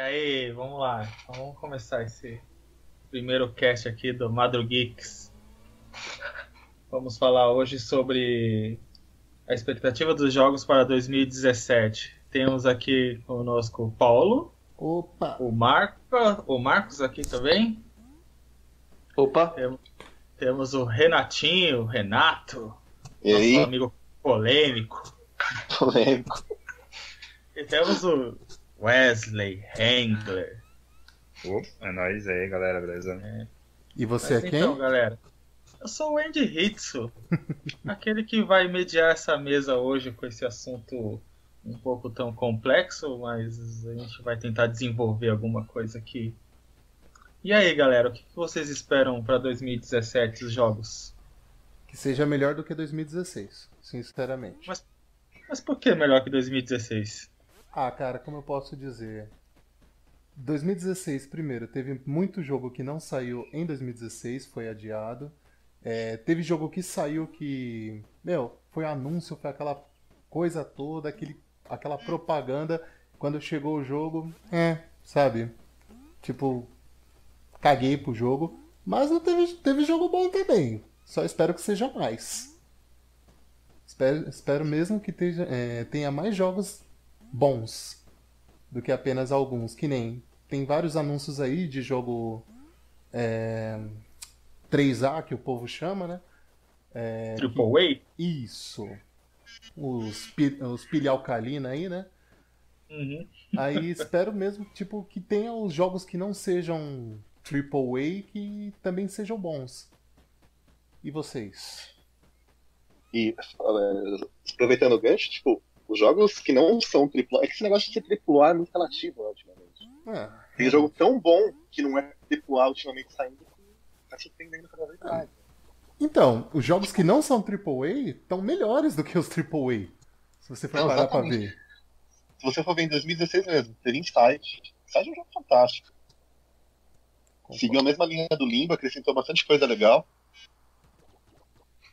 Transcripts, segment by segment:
aí, vamos lá. Então, vamos começar esse primeiro cast aqui do Madrugeeks. Vamos falar hoje sobre a expectativa dos jogos para 2017. Temos aqui conosco o Paulo. Opa! O Marco, o Marcos aqui também. Opa! Tem, temos o Renatinho, Renato, E nosso aí? amigo polêmico. Polêmico. E temos o Wesley Hengler. Opa, é nóis aí, galera, beleza? E você Mas é quem? então, galera, eu sou o Andy Hitsu, aquele que vai mediar essa mesa hoje com esse assunto um pouco tão complexo, mas a gente vai tentar desenvolver alguma coisa aqui. E aí, galera, o que que vocês esperam para 2017 os jogos? Que seja melhor do que 2016, sinceramente. Mas- Mas por que melhor que 2016? Ah, cara, como eu posso dizer? 2016, primeiro, teve muito jogo que não saiu em 2016, foi adiado. É, teve jogo que saiu que, meu, foi anúncio, foi aquela coisa toda, aquele, aquela propaganda. Quando chegou o jogo, é, sabe? Tipo, caguei pro jogo. Mas não teve, teve jogo bom também. Só espero que seja mais. Espero, espero mesmo que tenha, é, tenha mais jogos bons do que apenas alguns. Que nem tem vários anúncios aí de jogo é, 3A que o povo chama, né? É, Triple isso. Os, os pilha alcalina aí, né? A? Uhum. Aí espero mesmo tipo que tenha os jogos que não sejam AAA que também sejam bons. E vocês? E eh, aproveitando o gancho, tipo, os jogos que não são triplo É que esse negócio de ser triplo A é muito relativo, né, ultimamente. É, Tem jogo tão bom que não é triplo A ultimamente saindo que tá surpreendendo cada vez mais. Então, os jogos que não são AAA estão melhores do que os AAA. Se você for Não, parar pra exatamente. ver. Se você for ver em 2016 mesmo, teve Inside. Inside é um jogo fantástico. Seguiu a mesma linha do Limbo, acrescentou bastante coisa legal.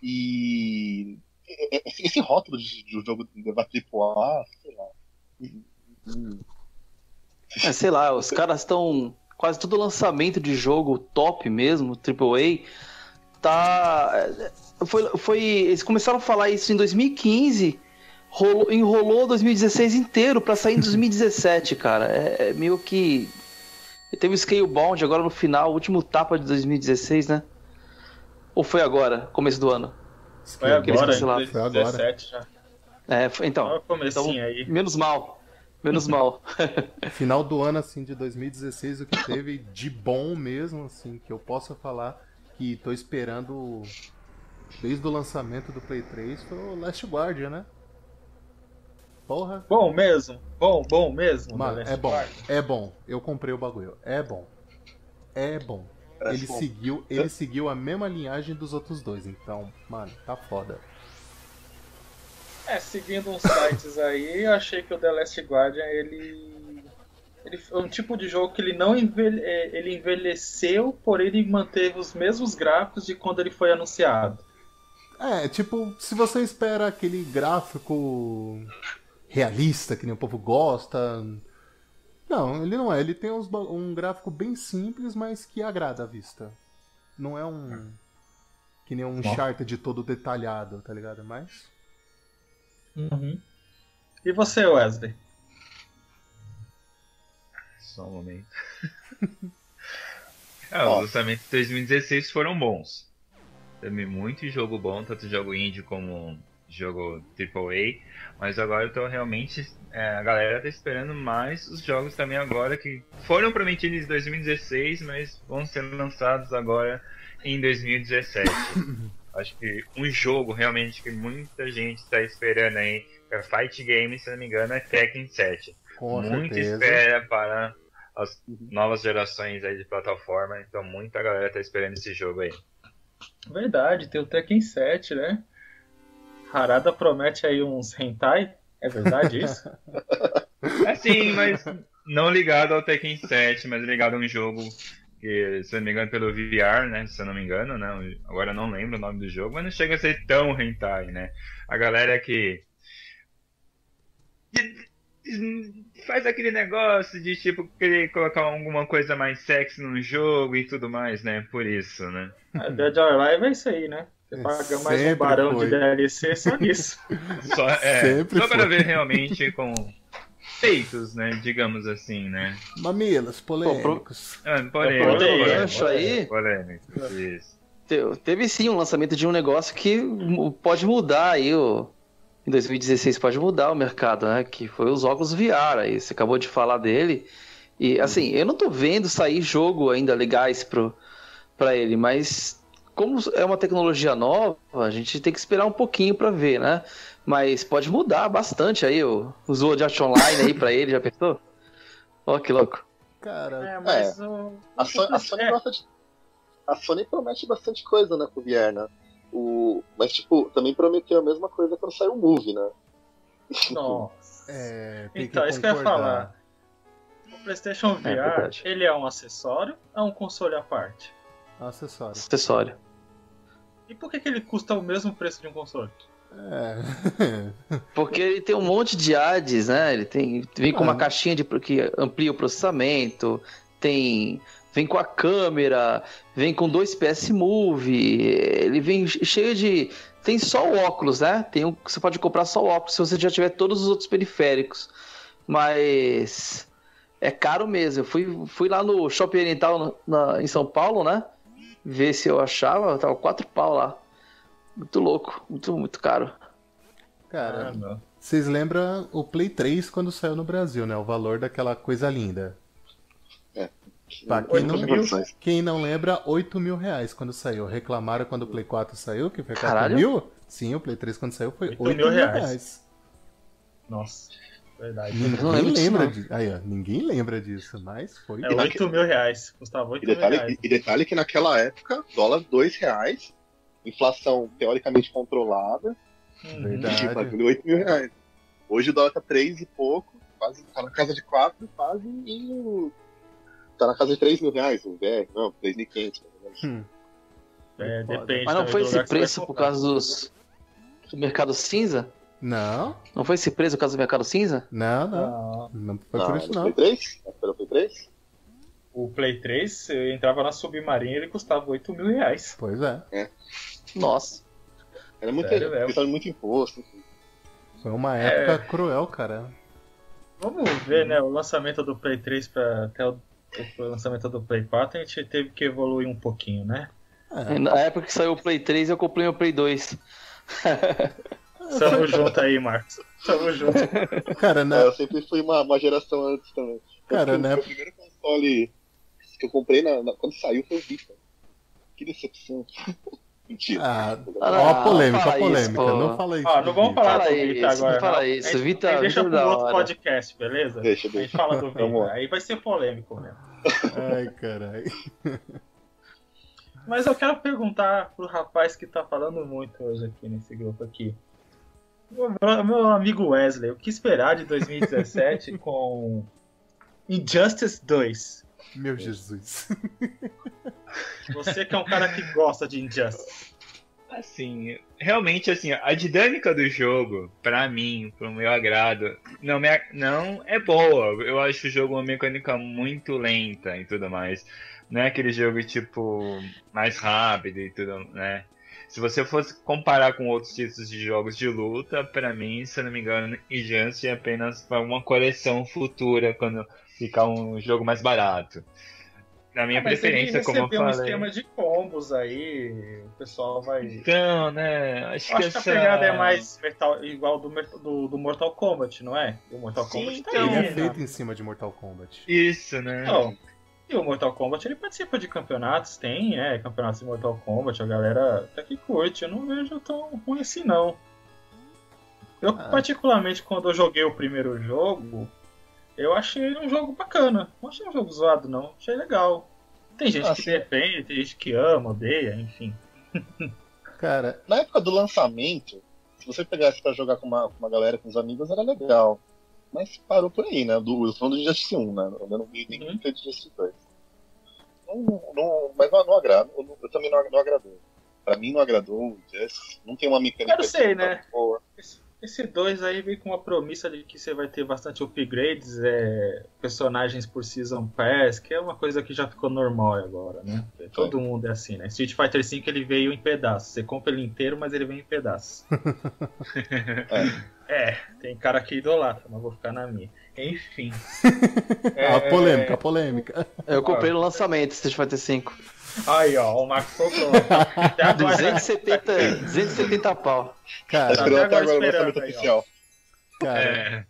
E esse, esse rótulo de, de um jogo levar triplo A, sei lá. É, sei lá, os caras estão. Quase todo lançamento de jogo top mesmo, AAA, tá. é, Foi, foi, eles começaram a falar isso em 2015, rolou, enrolou 2016 inteiro pra sair em 2017, cara. É, é meio que. Teve o Scalebound agora no final, último tapa de 2016, né? Ou foi agora, começo do ano? Foi agora, lá. Foi agora. 2017 já. É, foi- então. Então, aí. Menos mal. Menos mal. Final do ano, assim, de 2016, o que teve de bom mesmo, assim, que eu possa falar que tô esperando desde o lançamento do Play 3 foi o Last Guardian, né? Porra. Bom mesmo, bom, bom mesmo. Mano, The Last é bom, Guard. é bom. Eu comprei o bagulho. É bom. É bom. Parece Ele bom. seguiu, ele seguiu a mesma linhagem dos outros dois, então, mano, tá foda. É, seguindo uns sites aí, eu achei que o The Last Guardian, ele... Ele é um tipo de jogo que ele não envelhe... é, ele envelheceu, porém ele manteve os mesmos gráficos de quando ele foi anunciado. É, tipo, se você espera aquele gráfico realista que nem o povo gosta. Não, ele não é. Ele tem uns um gráfico bem simples, mas que agrada a vista. Não é um. Que nem um Uncharted todo detalhado, tá ligado? Mas. E você, Wesley? Só um momento. ah, os lançamentos de 2016 foram bons. Teve muito jogo bom, tanto jogo indie como jogo AAA. Mas agora eu tô realmente. é, a galera tá esperando mais os jogos também agora que foram prometidos em 2016, mas vão ser lançados agora em 2017. Acho que um jogo realmente que muita gente está esperando aí para Fight Game, se não me engano, é Tekken 7. Com Muita certeza. espera para as novas gerações aí de plataforma, então muita galera tá esperando esse jogo aí. Verdade, tem o Tekken 7, né? Harada promete aí uns hentai, é verdade isso? Assim, mas não ligado ao Tekken 7, mas ligado a um jogo que, se eu não me engano, pelo VR, né? Se eu não me engano, né? Agora eu não lembro o nome do jogo, mas não chega a ser tão hentai, né? A galera que. faz aquele negócio de tipo querer colocar alguma coisa mais sexy no jogo e tudo mais, né? Por isso, né? A Dead or Alive é isso aí, né? Você paga mais um barão foi. de DLC só nisso. Só, é, Sempre só para foi. ver realmente com feitos, né? Digamos assim, né? Mamilos polêmicos. Ah, Pô, polêmico, aí. polêmico, isso. Te- Teve sim um lançamento de um negócio que pode mudar aí o. Em 2016 pode mudar o mercado, né? Que foi os óculos VR aí. Você acabou de falar dele. E assim, eu não tô vendo sair jogo ainda legais pro, pra ele, mas como é uma tecnologia nova, a gente tem que esperar um pouquinho pra ver, né? Mas pode mudar bastante aí o, o Sword Art Online aí pra ele, já pensou? Ó, que louco. Cara, É, mas o. A Sony, a Sony é, de. A Sony promete bastante coisa, né, pro VR, né? O... Mas, tipo, também prometeu a mesma coisa quando saiu o Move, né? Nossa. é, Então, que isso que eu ia falar. O PlayStation VR, verdade. ele é um acessório ou é um console à parte? Acessório. Acessório. E por que, que ele custa o mesmo preço de um console? É. Porque ele tem um monte de ads, né? Ele tem, vem com uma caixinha de, que amplia o processamento, tem, vem com a câmera, vem com dois PS Move, ele vem cheio de. Tem só o óculos, né? Tem um, você pode comprar só o óculos se você já tiver todos os outros periféricos. Mas é caro mesmo. Eu fui, fui lá no Shopping Oriental na- em São Paulo, né? Ver se eu achava, tava quatro pau lá. Muito louco, muito, muito caro. Cara, Ah, vocês lembram o Play 3 quando saiu no Brasil, né? O valor daquela coisa linda. Pra quem não, mil quem não lembra, 8 mil reais quando saiu. Reclamaram quando o Play 4 saiu, que foi 4 Caralho. mil? Sim, o Play 3 quando saiu foi 8 8 mil mil reais. reais. Nossa, verdade. Ninguém não lembro lembra não. disso. Aí, ó, ninguém lembra disso, mas foi. É 8 mil reais. Custava 8 E mil detalhe, reais. e, detalhe que naquela época, dólar dois reais, inflação teoricamente controlada, Uhum. Verdade. e pagando 8 mil reais. Hoje o dólar tá 3 e pouco, quase tá na casa de 4, quase, e o. Tá na casa de 3 mil reais, o VR, não, 3.500. mais ou menos. Hum. É, depende. Mas não foi esse preço por causa dos do mercado cinza? Não, Não foi esse preço por causa do mercado cinza? não, não. Não. Não foi Não, por isso, não. Play 3? Pelo Play 3? O Play 3, você entrava na Submarina e ele custava 8 mil reais. Pois é. Nossa. Era muito, Sério de muito imposto. enfim. Foi uma É. época cruel, cara. Vamos ver, né? O lançamento do Play 3 para até o, o lançamento do Play 4, a gente teve que evoluir um pouquinho, né? É. Na época que saiu o Play 3, eu comprei o Play 2. Tamo junto aí, Marcos. Tamo junto. Cara, É, na, eu sempre fui uma, uma geração antes também. Cara, o, né? O primeiro console que eu comprei na, na- quando saiu foi o Vita. Que decepção. Mentira. Ah, Ah, ó a não, polêmica, fala a isso, polêmica. pô. não fala isso. Ó, não vamos falar Fala do isso, Vita não agora. fala não. isso. A gente- Vita- gente deixa Vita pro é outro hora. podcast, beleza? Deixa, A gente deixa. fala do Vita. Aí vai ser polêmico mesmo. Ai, caralho. Mas eu quero perguntar pro rapaz que tá falando muito hoje aqui nesse grupo aqui. Meu, amigo Wesley, o que esperar de 2017 com Injustice 2? Meu Jesus. Você que é um cara que gosta de Injustice. Assim, realmente, assim, a dinâmica do jogo, pra mim, pro meu agrado, não, me, não é boa. Eu acho o jogo uma mecânica muito lenta e tudo mais. Não é aquele jogo, tipo, mais rápido e tudo, né? Se você fosse comparar com outros títulos de jogos de luta, pra mim, se eu não me engano, Injustice é apenas para uma coleção futura, quando ficar um jogo mais barato. Na minha Ah, preferência, como eu recebeu um falei. esquema de combos aí, o pessoal vai. Então, né? Acho, Eu acho que a essa... pegada é mais metal, igual do, do, do Mortal Kombat, não é? O Mortal Sim, Kombat tá então. Ele aí, é né? feito em cima de Mortal Kombat. Isso, né? Não. E o Mortal Kombat ele participa de campeonatos, tem, né? Campeonatos de Mortal Kombat, a galera até que curte, eu não vejo tão ruim assim não. Eu, Ah. particularmente, quando eu joguei o primeiro jogo, eu achei ele um jogo bacana. Não achei um jogo zoado, não. Achei legal. Tem gente Ah, que defende, tem gente que ama, odeia, enfim. Cara, Na época do lançamento, se você pegasse pra jogar com uma, com uma galera, com os amigos, era legal. Mas parou por aí, né? Do, eu tô falando de Justice 1, né? Eu não vi nem Uhum. uhum. de Justice 2. Não, não, mas não, não agrada. Eu, eu também não, não agradou. Pra mim não agradou o Justice. Não tem uma mecânica Eu sei, né? boa. Esse, Esse 2 aí vem com uma promissa de que você vai ter bastante upgrades, é, personagens por Season Pass, que é uma coisa que já ficou normal agora, né? Todo mundo é assim, né? Street Fighter V ele veio em pedaços. Você compra ele inteiro, mas ele vem em pedaços. é. é, tem cara que idolatra, mas vou ficar na minha. Enfim. é... A polêmica, a polêmica. Eu comprei no lançamento Street Fighter V. Aí, ó, o Max comprou. 270, 270 pau. Cara, tá esperando até agora o lançamento aí, oficial. Cara, é.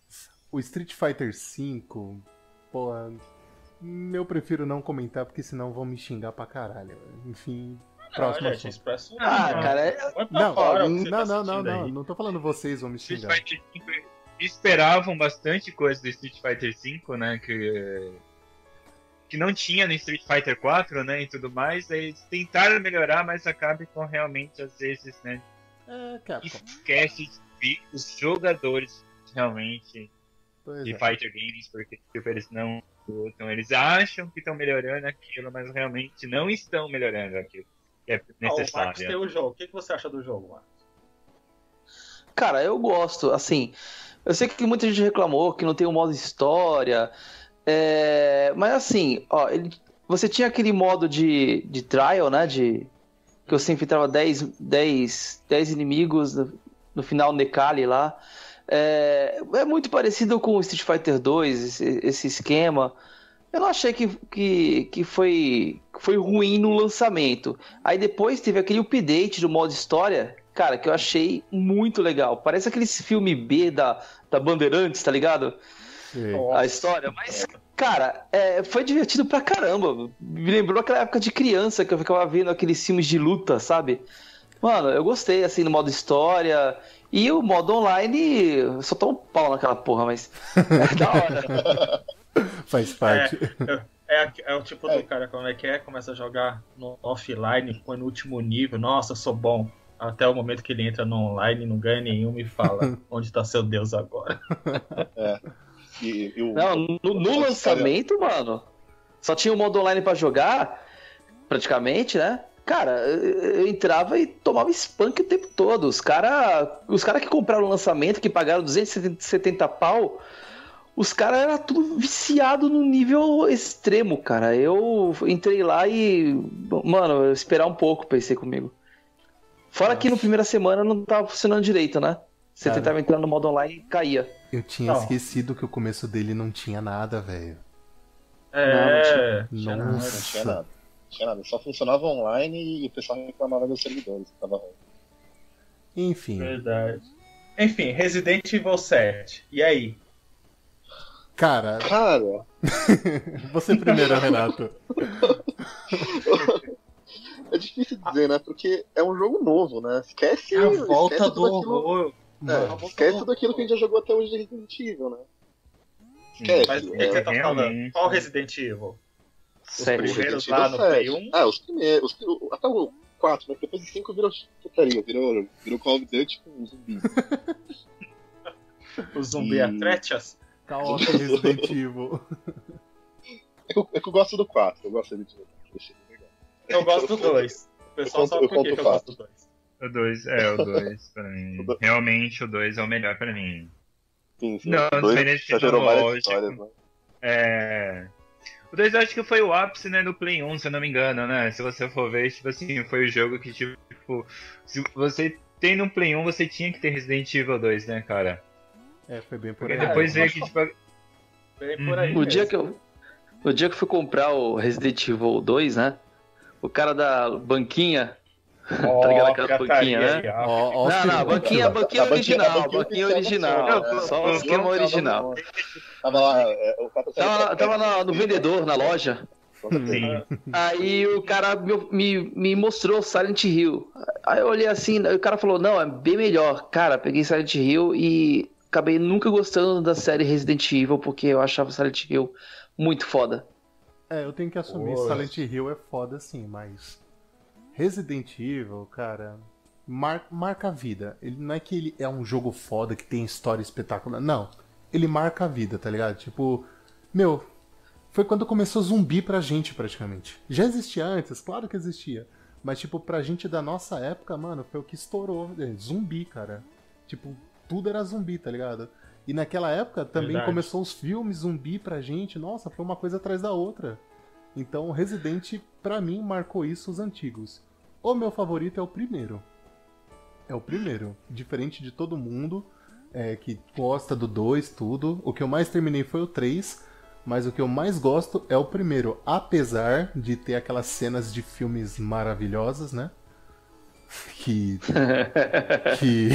o Street Fighter V, porra, eu prefiro não comentar porque senão vão me xingar pra caralho. Enfim, próximo gente, assunto. Ah, cara, é... não, não, tá não, não, não, não tô falando vocês vão me xingar. Street Fighter V esperavam bastante coisa do Street Fighter V, né, que que não tinha no Street Fighter 4, né, e tudo mais, eles tentaram melhorar, mas acaba com realmente às vezes, né, é, esquece de ver os jogadores realmente pois de é. Fighter Games, porque tipo, eles não lutam, eles acham que estão melhorando aquilo, mas realmente não estão melhorando aquilo que é necessário. Ah, o Marcos tem o jogo, o que você acha do jogo, Marcos? Cara, eu gosto, assim, eu sei que muita gente reclamou que não tem um modo história, é, mas assim, ó, ele, você tinha aquele modo de, de trial, né? De, que você infiltrava 10, 10, 10 inimigos no, no final Necali lá. É, é, muito parecido com o Street Fighter 2, esse, esse esquema. Eu não achei que, que, que foi, foi ruim no lançamento. Aí depois teve aquele update do modo história, cara, que eu achei muito legal. Parece aquele filme B da, da Bandeirantes, tá ligado? a história, mas, cara, é, foi divertido pra caramba. Me lembrou aquela época de criança que eu ficava vendo aqueles filmes de luta, sabe? Mano, eu gostei, assim, no modo história. E o modo online, só tô um pau naquela porra, mas é da hora. Faz parte. É, é, é, o tipo do cara, como é que é? Começa a jogar no offline, põe no último nível, nossa, sou bom. Até o momento que ele entra no online, não ganha nenhum e fala onde tá seu Deus agora. É. E, e o, não, no, no lançamento, cara... mano, só tinha o modo online para jogar, praticamente, né? Cara, eu entrava e tomava spunk o tempo todo. Os caras os cara que compraram o lançamento, que pagaram 270 pau, os caras eram tudo viciado no nível extremo, cara. Eu entrei lá e, mano, esperar um pouco, pensei comigo. Fora Nossa. que no primeira semana não tava funcionando direito, né? Você cara, tentava entrar no modo online e caía. Eu tinha não. esquecido que o começo dele não tinha nada, velho. É, não, tinha, não, Nossa. não tinha nada. Não tinha nada. Só funcionava online e o pessoal reclamava dos servidores. Tava ruim. Enfim. Verdade. Enfim, Resident Evil 7. E aí? Cara. Cara. Você primeiro, Renato. é difícil dizer, né? Porque é um jogo novo, né? Esquece. A volta esquece do horror. É, esquece tudo aquilo que a gente já jogou até hoje de Resident Evil, né? Esquece. Mas o que, é, você tá falando? Qual Resident Evil? Os Sério? primeiros lá no Play 1? Ah, os primeiros. Os, até o 4, né? Depois de 5 virou putaria, virou, virou Call of Duty com zumbi. o zumbi e... Atretas? Calma, Resident Evil. É que, eu, é que eu gosto do 4, eu gosto do Resident Evil. Eu gosto do 2. O pessoal eu sabe por que eu gosto do 2. O 2, é, o 2 pra mim. Realmente o 2 é o melhor pra mim. Sim, sim. Não, desmerecendo lógico. Né? É. O 2 eu acho que foi o ápice, né, do Play 1, se eu não me engano, né? Se você for ver, tipo assim, foi o jogo que, tipo, se você tem no Play 1, você tinha que ter Resident Evil 2, né, cara? É, foi bem por aí. Porque depois veio que, tipo... Bem por aí uhum. o dia que eu o dia que eu fui comprar o Resident Evil 2, né? O cara da banquinha Oh, tá ligado aquela banquinha, né? Oh, oh, não, não, banquinha, banquinha original, banquinha original. Só o esquema original. Tava lá, é, o Tava, tava no vendedor, na loja. Sim. Aí o cara me, me, me, mostrou Silent Hill. Aí eu olhei assim, o cara falou, não, é bem melhor. Cara, peguei Silent Hill e acabei nunca gostando da série Resident Evil, porque eu achava Silent Hill muito foda. É, eu tenho que assumir, Poxa. Silent Hill é foda sim, mas Resident Evil, cara, mar marca a vida. Ele não é que ele é um jogo foda que tem história espetacular. Não. Ele marca a vida, tá ligado? Tipo, meu, foi quando começou zumbi pra gente praticamente. Já existia antes, claro que existia. Mas, tipo, pra gente da nossa época, mano, foi o que estourou. É, zumbi, cara. Tipo, tudo era zumbi, tá ligado? E naquela época também Verdade. começou os filmes zumbi pra gente. Nossa, foi uma coisa atrás da outra. Então, Resident, pra mim, marcou isso os antigos. O meu favorito é o primeiro. É o primeiro. Diferente de todo mundo é, que gosta do 2, tudo. O que eu mais terminei foi o 3. Mas o que eu mais gosto é o primeiro. Apesar de ter aquelas cenas de filmes maravilhosas, né? Que. que.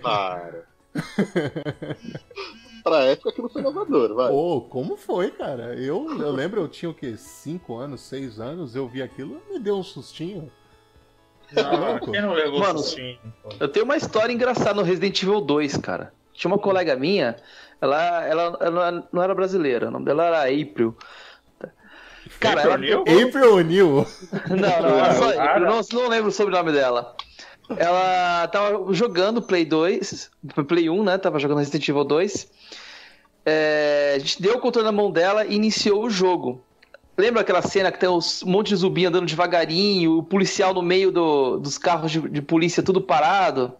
Para. pra época aquilo foi inovador, vai. Pô, como foi, cara? Eu, eu lembro, eu tinha o quê? 5 anos, 6 anos, eu vi aquilo me deu um sustinho. Não, quem não levou Mano, sustinho? Eu tenho uma história engraçada no Resident Evil 2, cara. Tinha uma colega minha, ela, ela, ela não era brasileira, o nome dela era April. Cara, ela, April? April O'Neil. Não, não, era só. April, não, não lembro o sobrenome dela. Ela tava jogando Play 2, Play 1, né? Tava jogando Resident Evil 2. É, a gente deu o controle na mão dela e iniciou o jogo. Lembra aquela cena que tem um monte de zumbi andando devagarinho, o policial no meio do- dos carros de, de polícia tudo parado?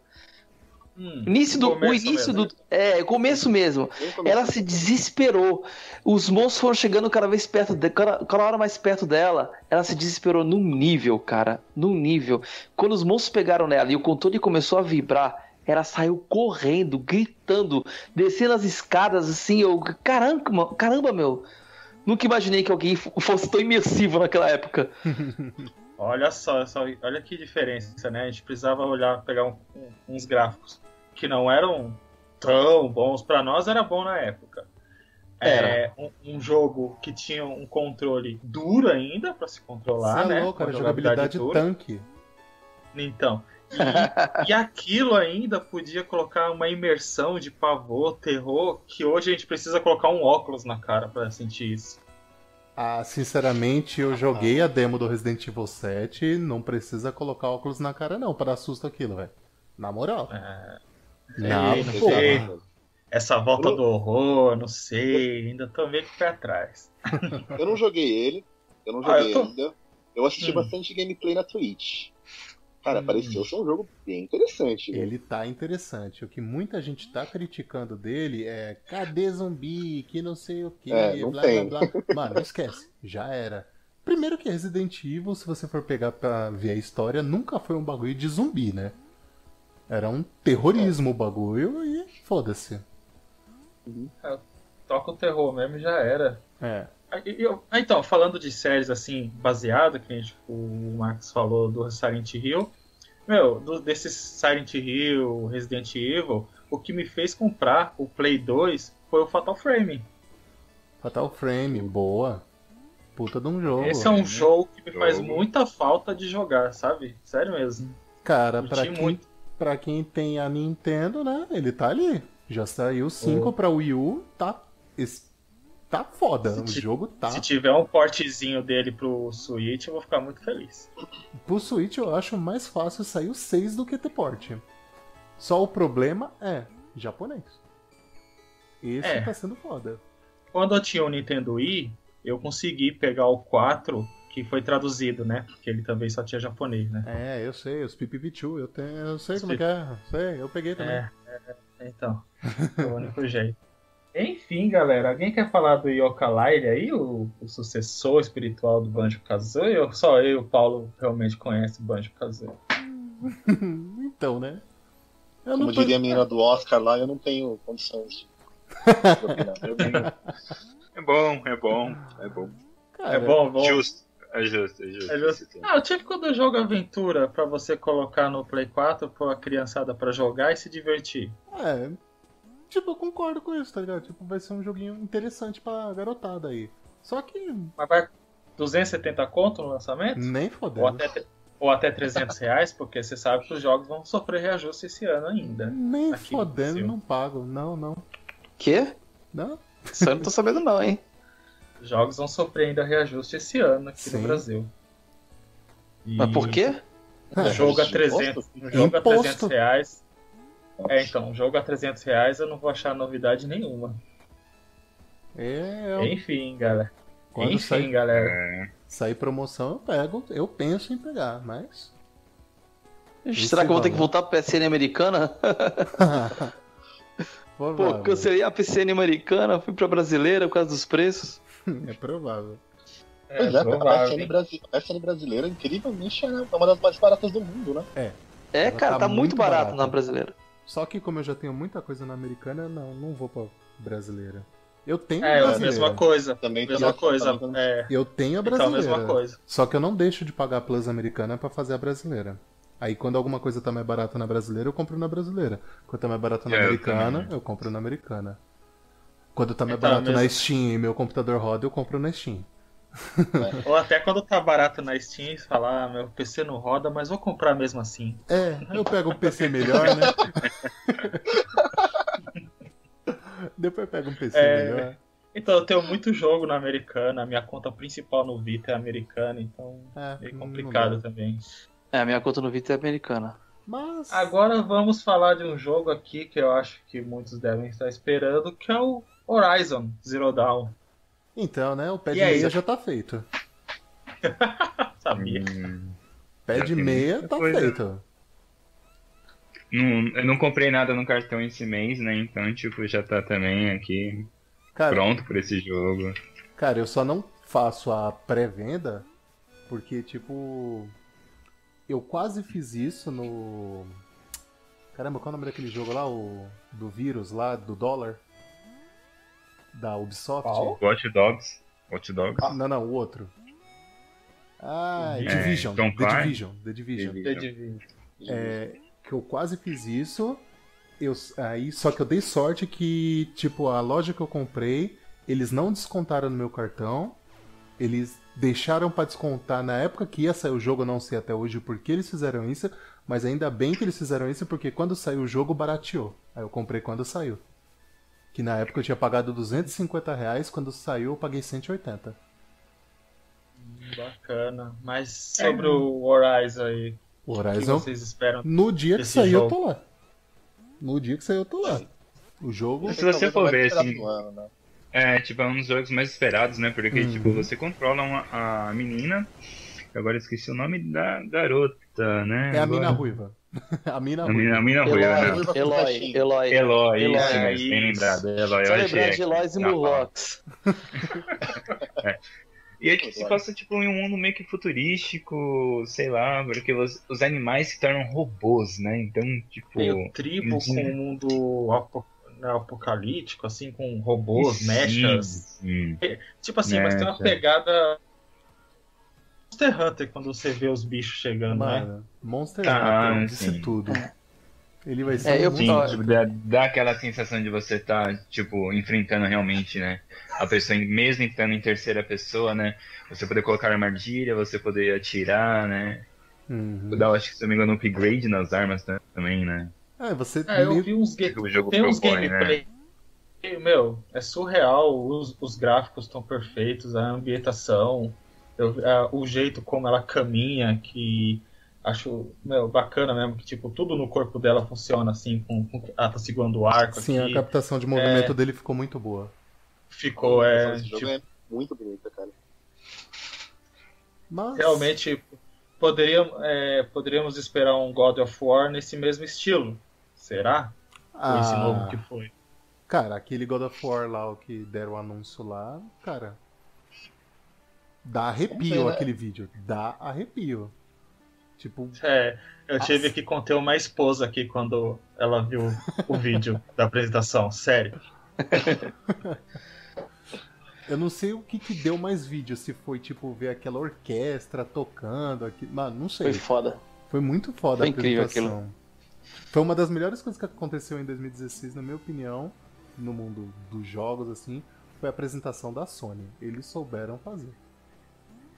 Hum, Início do, o início mesmo. do. É, o começo mesmo. Ela se desesperou. Os monstros foram chegando cada vez perto dela, cada, cada hora mais perto dela. Ela se desesperou num nível, cara. Num nível. Quando os monstros pegaram nela e o controle começou a vibrar, ela saiu correndo, gritando, descendo as escadas assim. Eu, caramba, caramba, meu. Nunca imaginei que alguém fosse tão imersivo naquela época. Olha só, só, olha que diferença, né? A gente precisava olhar, pegar um- uns gráficos que não eram tão bons. Pra nós era bom na época. Era. É, um, um jogo que tinha um controle duro ainda pra se controlar, Você é né? louco, era Com jogabilidade dura. tanque. Então. E, e aquilo ainda podia colocar uma imersão de pavor, terror, que hoje a gente precisa colocar um óculos na cara pra sentir isso. Ah, sinceramente, eu joguei a demo do Resident Evil 7, não precisa colocar óculos na cara não, pra dar susto aquilo, velho. Na moral. É, Não, Ei, não porra. sei. Essa volta do horror, não sei, ainda tô meio que pé atrás. Eu não joguei ele, eu não Ah, joguei eu tô- ainda. Eu assisti Hum. bastante gameplay na Twitch. Cara, Hum. pareceu ser um jogo bem interessante. viu? Ele tá interessante. O que muita gente tá criticando dele é cadê zumbi, que não sei o que, É, não blá tem. blá blá. Mano, esquece. Já era. Primeiro que Resident Evil, se você for pegar pra ver a história, nunca foi um bagulho de zumbi, né? Era um terrorismo o bagulho e foda-se. Toca o terror mesmo e já era. É. Eu- ah, então, falando de séries assim, baseado, que a gente, o Max falou do Silent Hill. Meu, do, desses Silent Hill, Resident Evil, o que me fez comprar o Play 2 foi o Fatal Frame. Fatal Frame, boa. Puta de um jogo. Esse é um jogo que me faz Jogo. muita falta de jogar, sabe? Sério mesmo. Cara, pra quem, muito. pra quem tem a Nintendo, né? Ele tá ali. Já saiu 5 Oh. pra Wii U, tá. Tá foda. Se O jogo tá. Se tiver um portezinho dele pro Switch, eu vou ficar muito feliz. Pro Switch eu acho mais fácil sair o 6 do que ter porte. Só o problema é japonês. Esse É. tá sendo foda. Quando eu tinha o Nintendo Wii, eu consegui pegar o 4, que foi traduzido, né? Porque ele também só tinha japonês, né? É, eu sei, os PPV2, eu, tenho, eu sei Os como é que é. Sei, eu peguei também. É, é, então. É o único jeito. Enfim, galera, alguém quer falar do Yooka-Laylee aí, o, o sucessor espiritual do Banjo-Kazooie? Ou só eu e o Paulo realmente conhece o Banjo-Kazooie? então, né? Eu Como tô... diria a menina do Oscar lá, eu não tenho condições de. Eu É bom, é bom, é bom. Cara, É bom, bom. Justo, é justo, é justo. É justo. Ah, o típico do jogo aventura pra você colocar no Play 4 pra criançada pra jogar e se divertir. É. Tipo, eu concordo com isso, tá ligado? Tipo, vai ser um joguinho interessante pra garotada aí. Só que Mas vai 270 conto no lançamento? nem Ou fodendo. até, ou até 300 reais, porque você sabe que os jogos vão sofrer reajuste esse ano ainda. Nem fodendo, não pago. Não, não. Quê? Não. Isso eu não tô sabendo não, hein? Os jogos vão sofrer ainda reajuste esse ano aqui Sim. no Brasil. E Mas por quê? Um jogo a Imposto? 300, um jogo a Imposto. 300 reais. É, então, um jogo a 300 reais eu não vou achar novidade nenhuma. É, eu- Enfim, galera. quando Enfim, sair, galera. É, sair promoção eu pego. Eu penso em pegar, mas. Será que eu vou ter que voltar pra PSN americana? provável. Pô, cancelei a PCN americana, fui pra brasileira por causa dos preços. É provável. É, Pois é, a provável. PSN, Brasi- a PSN brasileira, incrivelmente, é uma das mais baratas do mundo, né? É, Ela cara, tá tá, muito muito barato barata. na brasileira. Só que como eu já tenho muita coisa na americana, não, não vou pra brasileira. Eu tenho É, a a brasileira. mesma coisa. Também Mesma na- coisa. na- É, Eu tenho a então a brasileira. mesma coisa. Só que eu não deixo de pagar a Plus americana pra fazer a brasileira. Aí quando alguma coisa tá mais barata na brasileira, eu compro na brasileira. Quando tá mais barata na É, eu americana, também. eu compro na americana. Quando tá mais Então, barato na mesmo- Steam e meu computador roda, eu compro na Steam. Ou até quando tá barato na Steam, você fala, ah, meu PC não roda, mas vou comprar mesmo assim. É, eu pego um PC melhor, né? Depois eu pego um PC É. melhor. Então eu tenho muito jogo na americana, a minha conta principal no Vita é americana, então É, é complicado também. É, a minha conta no Vita é americana. Mas. Agora vamos falar de um jogo aqui que eu acho que muitos devem estar esperando, que é o Horizon Zero Dawn. Então, né? O pé E de aí? meia já tá feito. Sabia? Hum, Pé Já de meia tá coisa. feito. não, eu não comprei nada no cartão esse mês, né? Então, tipo, já tá também aqui Cara, pronto por esse jogo. Cara, eu só não faço a pré-venda porque, tipo. Eu quase fiz isso no. Caramba, qual é o nome daquele jogo lá? O. Do vírus lá, do dólar? Da Ubisoft? Qual? Watch Dogs. Watch Dogs. Não, não, o outro. Ah, É, Division. Tom The? Division. The Division. The Division. É, que eu quase fiz isso. Eu, aí, só que eu dei sorte que, tipo, a loja que eu comprei, eles não descontaram no meu cartão. Eles deixaram pra descontar na época que ia sair o jogo, eu não sei até hoje por que eles fizeram isso, mas ainda bem que eles fizeram isso porque quando saiu o jogo barateou. Aí eu comprei quando saiu. Que na época eu tinha pagado 250 reais, quando saiu eu paguei 180. Bacana. Mas sobre o Horizon aí, O o que Horizon, vocês esperam? no dia que saiu eu jogo? tô lá. No dia que saiu eu tô lá. O jogo Se você for ver, assim, ano, né? É, tipo, é um dos jogos mais esperados, né? Porque, Uhum. tipo, você controla uma, a menina. Agora eu esqueci o nome da garota, né? É a Agora- mina ruiva. a mina A mina, a mina ruiva, Eloy, né? Eloy. Eloy. Eloy, Eloy, isso mesmo, bem isso. lembrado. Eloy, Só lembrar de Eloys e. Murlocs. E é tipo, se passa tipo em um mundo meio que futurístico, sei lá, porque os, os animais se tornam robôs, né? Então, tipo. Meio tribo Uhum. com um mundo apo- né, apocalíptico, assim, com robôs, sim, mechas. sim. Tipo assim, mas tem uma Mecha. pegada. Monster Hunter quando você vê os bichos chegando, né? Mano, Monster Ah, Hunter, disse sim. tudo. Ele vai ser É, eu- um Sim, tipo, dá, dá aquela sensação de você estar, tipo, enfrentando realmente, né? A pessoa, mesmo estando em terceira pessoa, né? Você poder colocar armadilha, você poder atirar, né? Uhum. Dá, acho que se não me engano, um upgrade nas armas né, também, né? É, você É, eu meio- vi uns, ga- Que o jogo Tem uns propõe, né? gameplay. Meu, é surreal. Os, os gráficos estão perfeitos, a ambientação, eu- a- o jeito como ela caminha, que acho meu, bacana mesmo, que tipo, tudo no corpo dela funciona assim, com, com ela tá segurando o arco Sim, aqui. a captação de movimento dele ficou muito boa. Ficou, é, tipo, é muito bonito, cara. Mas realmente poderíamos, é, poderíamos esperar um God of War nesse mesmo estilo. Será? Ou esse ah, novo que foi? Cara, aquele God of War lá, o que deram o anúncio lá, cara. Dá arrepio ver, né? aquele vídeo. Dá arrepio. Tipo, É, eu tive Nossa. que conter uma esposa aqui quando ela viu o vídeo da apresentação, sério. eu não sei o que que deu mais vídeo. Se foi, tipo, ver aquela orquestra tocando. Aqui... Mano, não sei. Foi foda. Foi muito foda Foi a incrível apresentação. Foi uma das melhores coisas que aconteceu em 2016, na minha opinião, no mundo dos jogos, assim, foi a apresentação da Sony. Eles souberam fazer.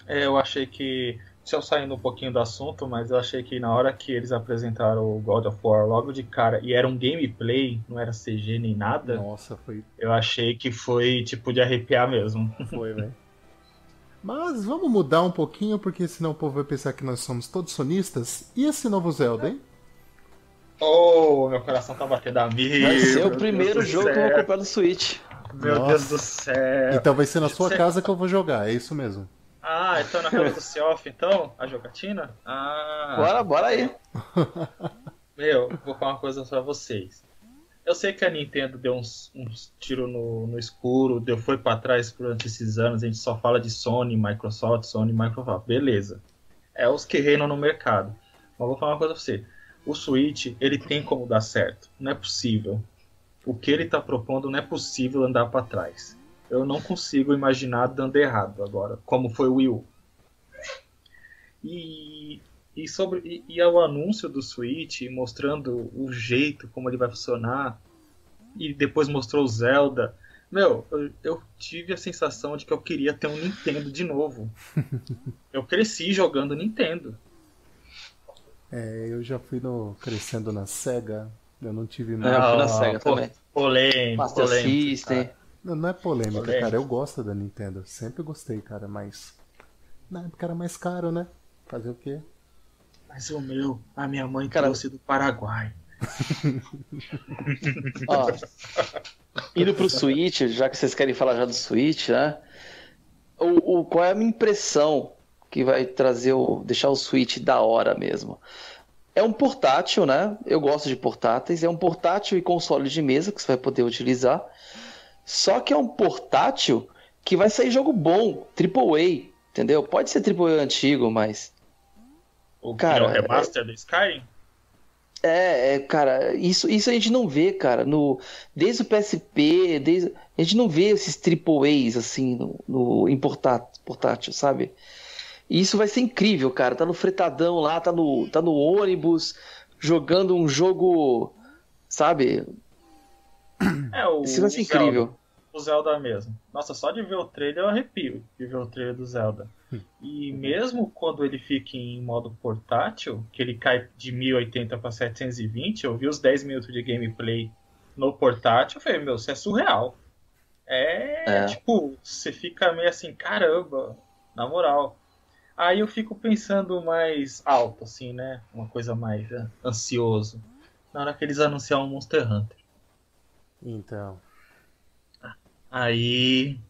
É, eu achei que, se eu saindo um pouquinho do assunto, mas eu achei que na hora que eles apresentaram o God of War logo de cara, e era um gameplay, não era CG nem nada, Nossa, foi, eu achei que foi tipo de arrepiar mesmo. foi, velho. Mas vamos mudar um pouquinho, porque senão o povo vai pensar que nós somos todos sonistas. E esse novo Zelda, hein? Oh, meu coração tá batendo a mil. Vai ser meu o Deus primeiro do jogo que eu vou comprar do Switch. Meu Nossa. Deus do céu. Então vai ser na sua Cê- casa que eu vou jogar, é isso mesmo. Ah, então na casa do Seoff, então? A jogatina? Ah. Bora, bora aí. Meu, vou falar uma coisa pra vocês. Eu sei que a Nintendo deu uns, uns tiros no, no escuro, deu foi para trás durante esses anos, a gente só fala de Sony, Microsoft, Sony, Microsoft. Beleza. É os que reinam no mercado. Mas vou falar uma coisa pra você. O Switch, ele tem como dar certo. Não é possível. O que ele tá propondo não é possível andar para trás. Eu não consigo imaginar dando errado agora, como foi o Wii U. E, e, sobre, e, e o anúncio do Switch, mostrando o jeito como ele vai funcionar, e depois mostrou o Zelda. Meu, eu, eu tive a sensação de que eu queria ter um Nintendo de novo. eu cresci jogando Nintendo. É, eu já fui no crescendo na Sega. Eu não tive mais. eu fui na Ah, SEGA também. Polêmico, Master polêmico, System. cara. Não, não é polêmica, Polêmica. cara. Eu gosto da Nintendo. Sempre gostei, cara, mas. Na época era mais caro, né? Fazer o quê? Mas o meu, a minha mãe Cara- trouxe do Paraguai. Ó, indo pro Switch, já que vocês querem falar já do Switch, né? O, o- qual é a minha impressão que vai trazer o. deixar o Switch da hora mesmo? É um portátil, né? Eu gosto de portáteis. É um portátil e console de mesa que você vai poder utilizar. Só que é um portátil que vai sair jogo bom, AAA, entendeu? Pode ser AAA antigo, mas O Cara, é o remaster do Skyrim? É, é, cara, isso, isso a gente não vê, cara, no, desde o PSP, desde, a gente não vê esses AAAs, assim, no, no, em portá- portátil, sabe? E isso vai ser incrível, cara, tá no fretadão lá, tá no, tá no ônibus, jogando um jogo, sabe? É o, Isso vai ser o Zelda. incrível. o Zelda mesmo. Nossa, só de ver o trailer eu arrepio de ver o trailer do Zelda. E mesmo quando ele fica em modo portátil, que ele cai de 1080 para 720, eu vi os 10 minutos de gameplay no portátil, eu falei, meu, isso é surreal. É, É. tipo, você fica meio assim, caramba, na moral. Aí eu fico pensando mais alto, assim, né? Uma coisa mais né, ansioso. Na hora que eles anunciaram o Monster Hunter. Então. Aí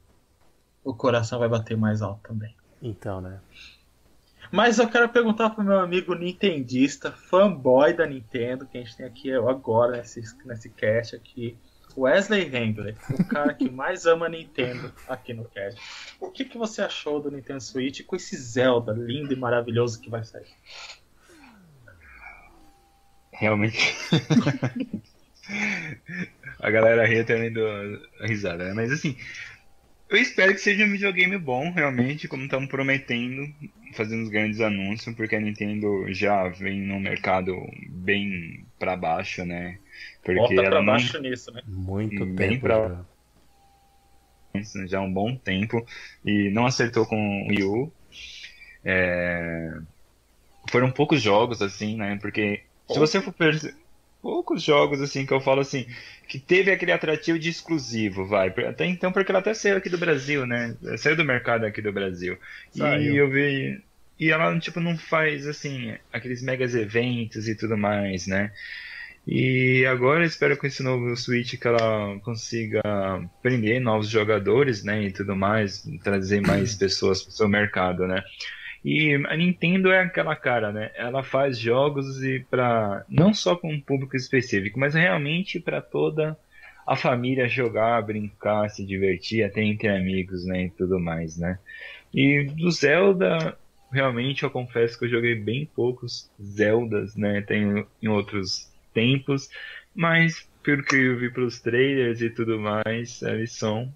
o coração vai bater mais alto também. Então, né? Mas eu quero perguntar pro meu amigo nintendista, fanboy da Nintendo, que a gente tem aqui agora nesse, nesse cast aqui, Wesley Wengler, o cara que mais ama a Nintendo aqui no cast. O que, que você achou do Nintendo Switch com esse Zelda lindo e maravilhoso que vai sair? Realmente. a galera ri também do risada, né? Mas assim, eu espero que seja um videogame bom, realmente, como estão prometendo, fazendo os grandes anúncios, porque a Nintendo já vem no mercado bem pra baixo, né? Porque Bota ela pra não baixo nisso, né? Muito Bem tempo pra- já. já há um bom tempo e não acertou com o Wii U. É, Foram poucos jogos, assim, né? Porque se você for perceber, poucos jogos, assim, que eu falo assim, que teve aquele atrativo de exclusivo, vai. Até então, porque ela até saiu aqui do Brasil, né? Saiu do mercado aqui do Brasil. E Saiu. eu vi. E ela, tipo, não faz, assim, aqueles megas eventos e tudo mais, né? E agora eu espero com esse novo Switch que ela consiga prender novos jogadores, né, e tudo mais, trazer mais pessoas para o seu mercado, né? E a Nintendo é aquela cara, né? Ela faz jogos e para não só com um público específico, mas realmente para toda a família jogar, brincar, se divertir, até entre amigos, né, e tudo mais, né? E do Zelda, realmente eu confesso que eu joguei bem poucos Zeldas, né? Tem em outros tempos, mas pelo que eu vi pelos trailers e tudo mais, eles são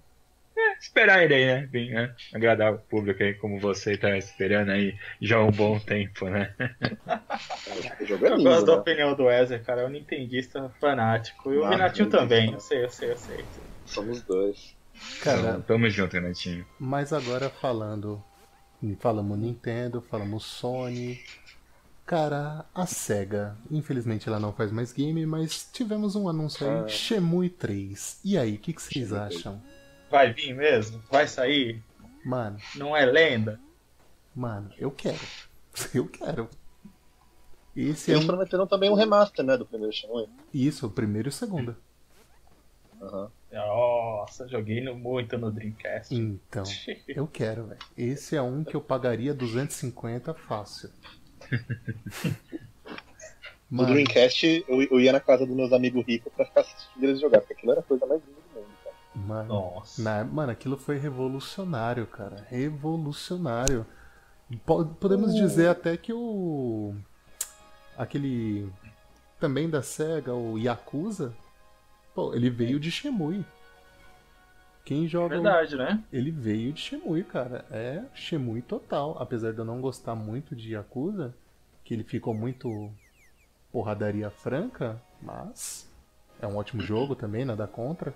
esperar ele aí, né? Bem, né? Agradar o público aí, como você tá esperando aí já há um bom tempo, né? É Eu lindo, gosto da né? opinião do Wesley, cara. É um nintendista fanático. E o Ah, Renatinho também. Eu sei, eu sei, eu sei. Somos dois. Cara, tamo junto, Renatinho. mas agora falando. Falamos Nintendo, falamos Sony. Cara, a SEGA, infelizmente ela não faz mais game, mas tivemos um anúncio aí, Ah. Shemui 3. E aí, o que, que vocês Shenmue 3. acham? Vai vir mesmo? Vai sair? Mano, Não é lenda? mano, eu quero. Eu quero. Esse é Eles um. prometeram também um remaster, né, do primeiro Shenmue. Isso, o primeiro e o segundo. Aham. Nossa, joguei no- muito no Dreamcast. Então, eu quero, velho. Esse é um que eu pagaria 250 fácil. No Dreamcast, eu, eu ia na casa dos meus amigos ricos pra ficar assistindo eles jogar, porque aquilo era a coisa mais linda. Mano, Nossa. na- mano, aquilo foi revolucionário, cara. Revolucionário. Po- Podemos dizer até que o. Aquele. Também da SEGA, o Yakuza. Pô, ele veio de Shemui. Quem joga. o- Verdade, né? Ele veio de Shemui, cara. É Shemui total. Apesar de eu não gostar muito de Yakuza, que ele ficou muito porradaria franca, mas é um ótimo jogo também, nada contra.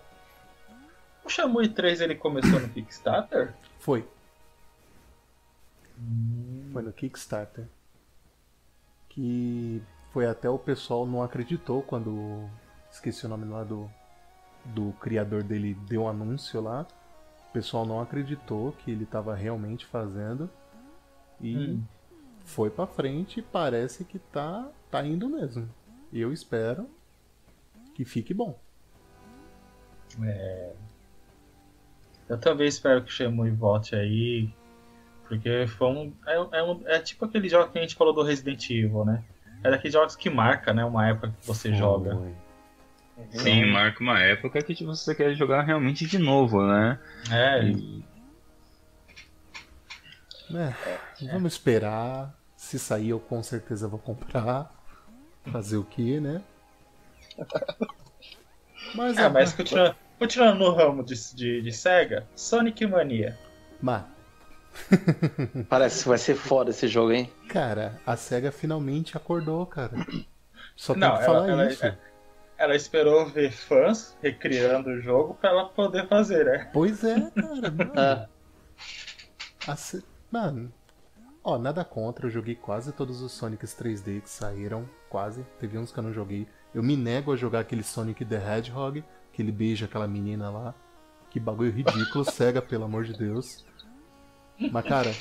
O Shamui 3 ele começou no Kickstarter? Foi. Foi no Kickstarter. Que foi até o pessoal não acreditou quando. Esqueci o nome lá do. Do criador dele deu um anúncio lá. O pessoal não acreditou que ele estava realmente fazendo. E Hum. foi pra frente e parece que tá, tá indo mesmo. Eu espero que fique bom. Eu também espero que o Shenmue volte aí. Porque foi um é, é um. é tipo aquele jogo que a gente falou do Resident Evil, né? É daqueles jogos que marca, né? Uma época que você joga. Foi. Sim, marca uma época que tipo, você quer jogar realmente de novo, né? É, E- É, vamos esperar. Se sair, eu com certeza vou comprar. Fazer o que, né? Mas, É, mas continuando, continuando no ramo de, de, de SEGA, Sonic Mania. Mas, Parece que vai ser foda esse jogo, hein? cara, a SEGA finalmente acordou, cara. Só tem Não, que ela- falar ela- isso. é- Ela esperou ver fãs recriando o jogo pra ela poder fazer, né? Pois é, cara, mano. Ah, A Se- Mano, ó, nada contra, eu joguei quase todos os Sonics 3D que saíram, quase. Teve uns que eu não joguei. Eu me nego a jogar aquele Sonic the Hedgehog, que ele beija aquela menina lá. Que bagulho ridículo, cega, pelo amor de Deus. Mas, cara,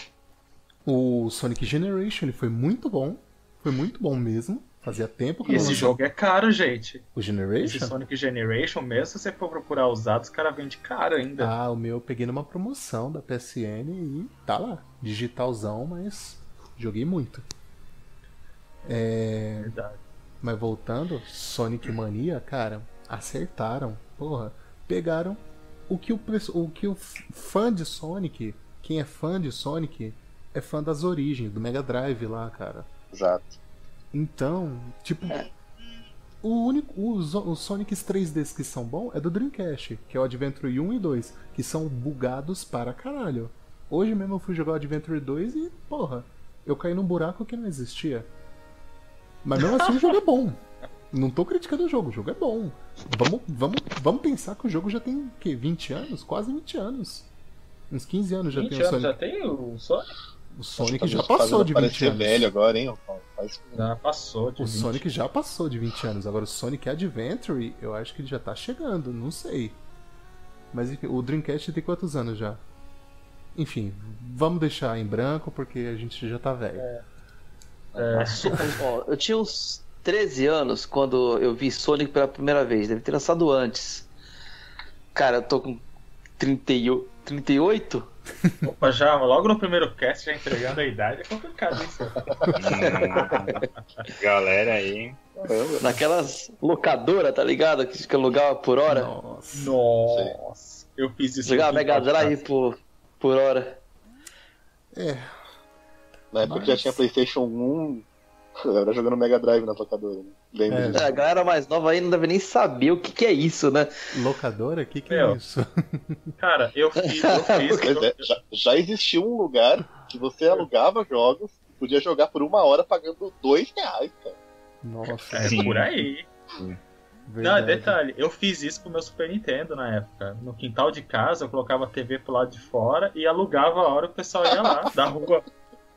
o Sonic Generation ele foi muito bom. Foi muito bom mesmo. Fazia tempo que E não esse jogo é caro, gente. O Esse Generation? Sonic Generation, mesmo se você for procurar usados, os caras vendem caro ainda. Ah, o meu eu peguei numa promoção da PSN e tá lá. Digitalzão, mas joguei muito. É. Verdade. Mas voltando, Sonic Mania, cara, acertaram. Porra, pegaram o que o, o que o fã de Sonic, quem é fã de Sonic, é fã das origens, do Mega Drive lá, cara. Exato. Então, tipo, o único, os, os Sonics 3Ds que são bons é do Dreamcast, que é o Adventure 1 e 2, que são bugados para caralho. Hoje mesmo eu fui jogar o Adventure 2 e, porra, eu caí num buraco que não existia. Mas mesmo assim o jogo é bom. Não tô criticando o jogo, o jogo é bom. Vamos, vamos, vamos pensar que o jogo já tem o quê? 20 anos? Quase 20 anos. Uns 15 anos já 20 tem o anos Sonic. já tem o Sonic? O Sonic Tá já passou de 20 parecer anos. velho agora, hein? Já passou de O 20. Sonic já passou de 20 anos. Agora o Sonic Adventure, eu acho que ele já tá chegando, não sei. Mas enfim, o Dreamcast tem quantos anos já? Enfim, vamos deixar em branco porque a gente já tá velho. mas so- ó, eu tinha uns 13 anos quando eu vi Sonic pela primeira vez. Deve ter lançado antes. Cara, eu tô com 38. 38? Opa, já, logo no primeiro cast, já entregando a idade, é complicado isso. Galera aí. Caramba. Naquelas locadoras, tá ligado? Que que alugava por hora. Nossa. Nossa, eu fiz isso. Jogava Mega Drive por, por hora. É, Na época Mas- já tinha PlayStation 1, eu era jogando Mega Drive na locadora. Né? Lembro É. disso. A galera mais nova aí não deve nem saber o que, que é isso, né? locadora? O que, que é Meu. isso? Cara, eu fiz, eu fiz. Eu- é, já, já existia um lugar que você alugava jogos, podia jogar por uma hora pagando dois reais, cara. Nossa, É Sim. por aí. Não, verdade. detalhe, eu fiz isso com o meu Super Nintendo na época. No quintal de casa, eu colocava a TV pro lado de fora e alugava a hora que o pessoal ia lá, da rua,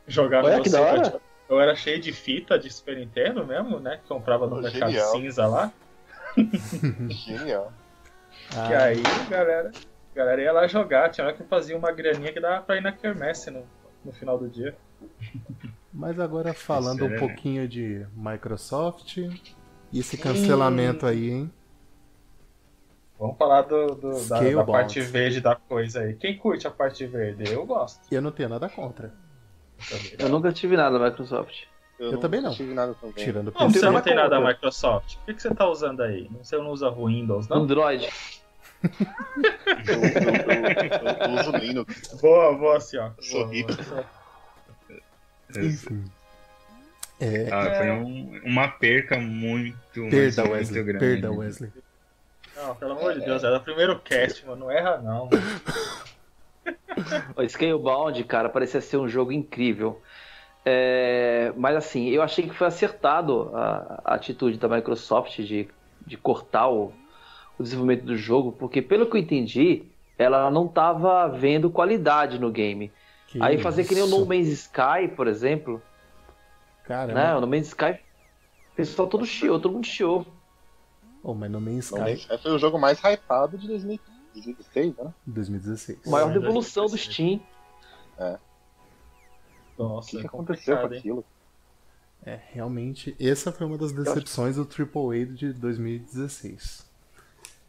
jogar no Olha meu que da Super. Eu era cheio de fita de Super Nintendo mesmo, né? Que comprava no Oh, mercado genial. cinza lá. Genial. Ah, E aí, galera, a galera ia lá jogar. Tinha hora que eu fazia uma graninha que dava pra ir na quermesse no, no final do dia. Mas agora falando Isso um é. pouquinho de Microsoft e esse cancelamento aí, hein? Vamos falar do, do- da, da parte verde da coisa aí. Quem curte a parte verde? Eu gosto. E eu não tenho nada contra. Eu nunca tive nada da Microsoft. Eu também não. tive nada também. Tirando Não, você não tem nada da. Microsoft. Por que, que você tá usando aí? Você não usa Windows, não? Android. Eu, eu, eu, eu uso Linux. Boa, boa, assim, ó. Sou rico. boa. Enfim. É, Ah, foi um- uma perca muito, perda, muito Wesley. grande. Perda, Wesley. Não, pelo amor de Deus, era o primeiro cast, mano. Não erra, não. O Scalebound, cara, parecia ser um jogo incrível. É, mas assim, eu achei que foi acertado a, a atitude da Microsoft de, de cortar o, o desenvolvimento do jogo, porque pelo que eu entendi, ela não estava vendo qualidade no game. Que Aí fazer que nem o isso. No Man's Sky, por exemplo, Cara, né? O No Man's Sky, o pessoal todo chiou, todo mundo chiou. oh, mas No Man's Sky esse foi o jogo mais hypado de 2016, né? 2016. Maior Sim, devolução do 2016. Steam. O Nossa, que, é que aconteceu com aquilo? É, realmente, essa foi uma das decepções do AAA de 2016.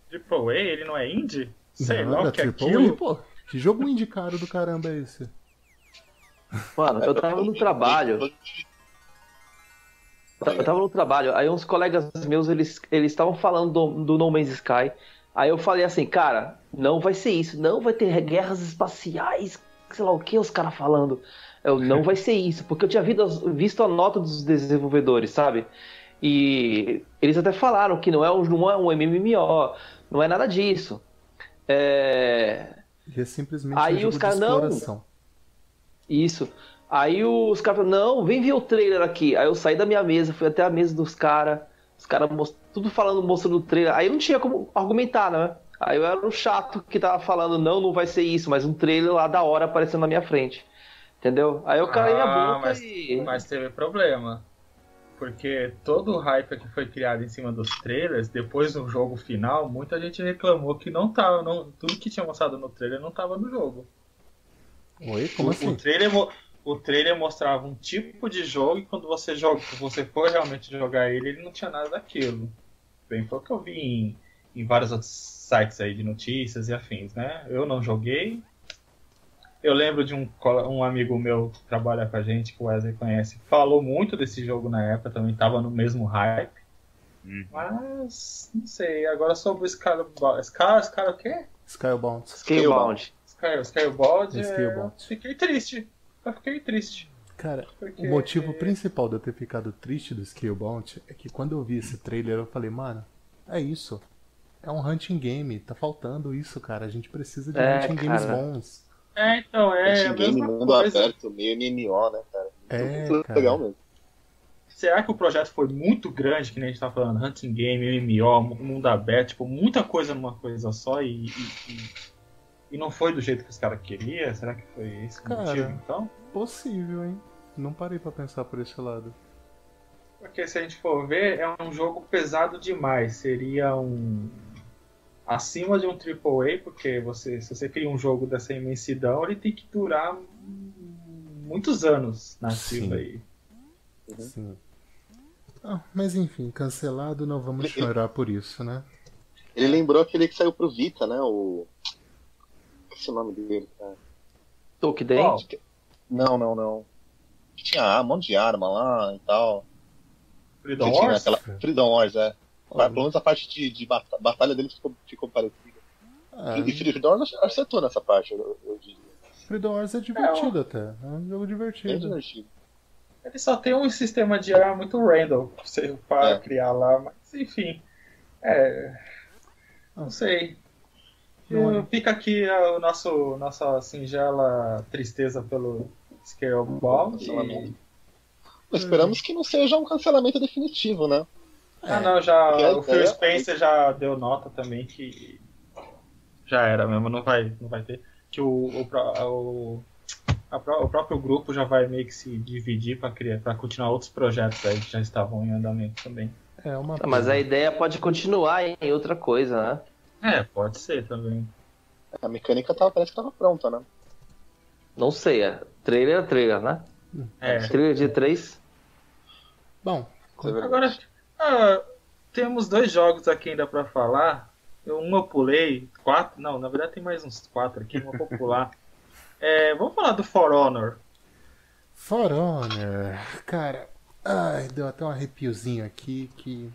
Triple A, ele não é indie? Sei lá o que é AAA, aquilo. pô. Que jogo indie caro do caramba é esse? Mano, eu tava no trabalho. Eu tava no trabalho, aí uns colegas meus, eles eles estavam falando do, do No Man's Sky. Aí eu falei assim, cara, não vai ser isso, não vai ter guerras espaciais, sei lá o que os caras falando. Eu, não vai ser isso, porque eu tinha visto, a nota dos desenvolvedores, sabe? E eles até falaram que não é um, não é um MMO, não é nada disso. É, E é simplesmente Aí um os de caras, não. Isso. Aí os caras falaram, não, vem ver o trailer aqui. Aí eu saí da minha mesa, fui até a mesa dos caras. Os caras most- tudo falando, mostrando o trailer. Aí não tinha como argumentar, né? Aí eu era o chato que tava falando, não, não vai ser isso, mas um trailer lá da hora aparecendo na minha frente. Entendeu? Aí eu calei Ah, minha boca mas- e. Mas teve problema. Porque todo o hype que foi criado em cima dos trailers, depois do jogo final, muita gente reclamou que não tava. Não, tudo que tinha mostrado no trailer não tava no jogo. Oi? Como o, assim? o, trailer, o trailer mostrava um tipo de jogo e quando você joga, você for realmente jogar ele, ele não tinha nada daquilo. Bem, foi o que eu vi em, em vários outros sites aí de notícias e afins, né? Eu não joguei. Eu lembro de um, um amigo meu que trabalha com a gente, que o Wesley conhece, falou muito desse jogo na época, também tava no mesmo hype. Hum. Mas, não sei, agora sobre o Skybound. Sky, Sky o quê? Skybound. Scalebound. Sky, Skybound. é, Skybound. Fiquei triste. Eu fiquei triste. Cara, Porque... o motivo principal de eu ter ficado triste do Scalebound é que quando eu vi esse trailer eu falei, mano, é isso. É um hunting game, tá faltando isso, cara. A gente precisa de É, hunting games cara. bons. É, então, é Esse game mundo coisa. aberto, meio MMO, né, cara? É, Muito cara. legal mesmo. Será que o projeto foi muito grande, que nem a gente tá falando, Hunting Game, MMO, mundo aberto, tipo, muita coisa numa coisa só e, e, e- e não foi do jeito que os caras queriam? Será que foi esse Cara. motivo, então? Possível, hein? Não parei pra pensar por esse lado. Porque se a gente for ver, é um jogo pesado demais. Seria um. acima de um AAA, porque você, se você cria um jogo dessa imensidão, ele tem que durar muitos anos na ativa aí. Sim. Ah, mas enfim, cancelado, não vamos Ele- chorar por isso, né? Ele lembrou aquele que saiu pro Vita, né? O. Esqueci o nome dele, cara. Tolkien. Qual? Não, não, não. Tinha um monte de arma lá e tal. Freedom Wars? aquela. Freedom Wars, é. Olha. Pelo menos a parte de, de bata- batalha dele ficou, ficou parecida. Ah, E Freedom Wars acertou nessa parte, eu, eu diria. Freedom Wars é divertido até. É um jogo divertido. divertido. Ele só tem um sistema de arma muito random pra você para É. criar lá, mas enfim. É. Não sei. Não é. Fica aqui o nosso nossa singela tristeza pelo Scalebound. Cancelamento. Esperamos que não seja um cancelamento definitivo, né? Ah não, já É, o Phil é. Spencer já deu nota também que já era mesmo, não vai, não vai ter. Que o, o, o, a o próprio grupo já vai meio que se dividir para criar, para continuar outros projetos aí que já estavam em andamento também. É uma Ah, Mas a ideia pode continuar em outra coisa, né? É, pode ser também. A mecânica tava, parece que tava pronta, né? Não sei, é trailer é trailer, né? É. Trailer de 3. Bom, é. Agora, ah, temos dois jogos aqui ainda pra falar. Eu- Um eu pulei, quatro, não, na verdade tem mais uns quatro aqui, um eu vou pular. É, vamos falar do For Honor. For Honor, cara, Ai, deu até um arrepiozinho aqui que.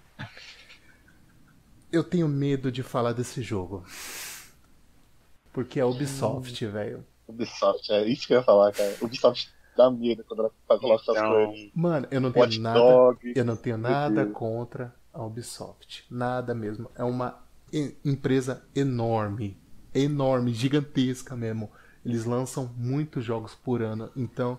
Eu tenho medo de falar desse jogo. Porque é Ubisoft, velho. Ubisoft, é isso que eu ia falar, cara. Ubisoft dá medo quando ela faz coloca essas Então, coisas. Mano, eu não tenho Watch nada. Dog. Eu não tenho nada Deus. contra a Ubisoft. Nada mesmo. É uma e- empresa enorme. Enorme, gigantesca mesmo. Eles lançam muitos jogos por ano. Então,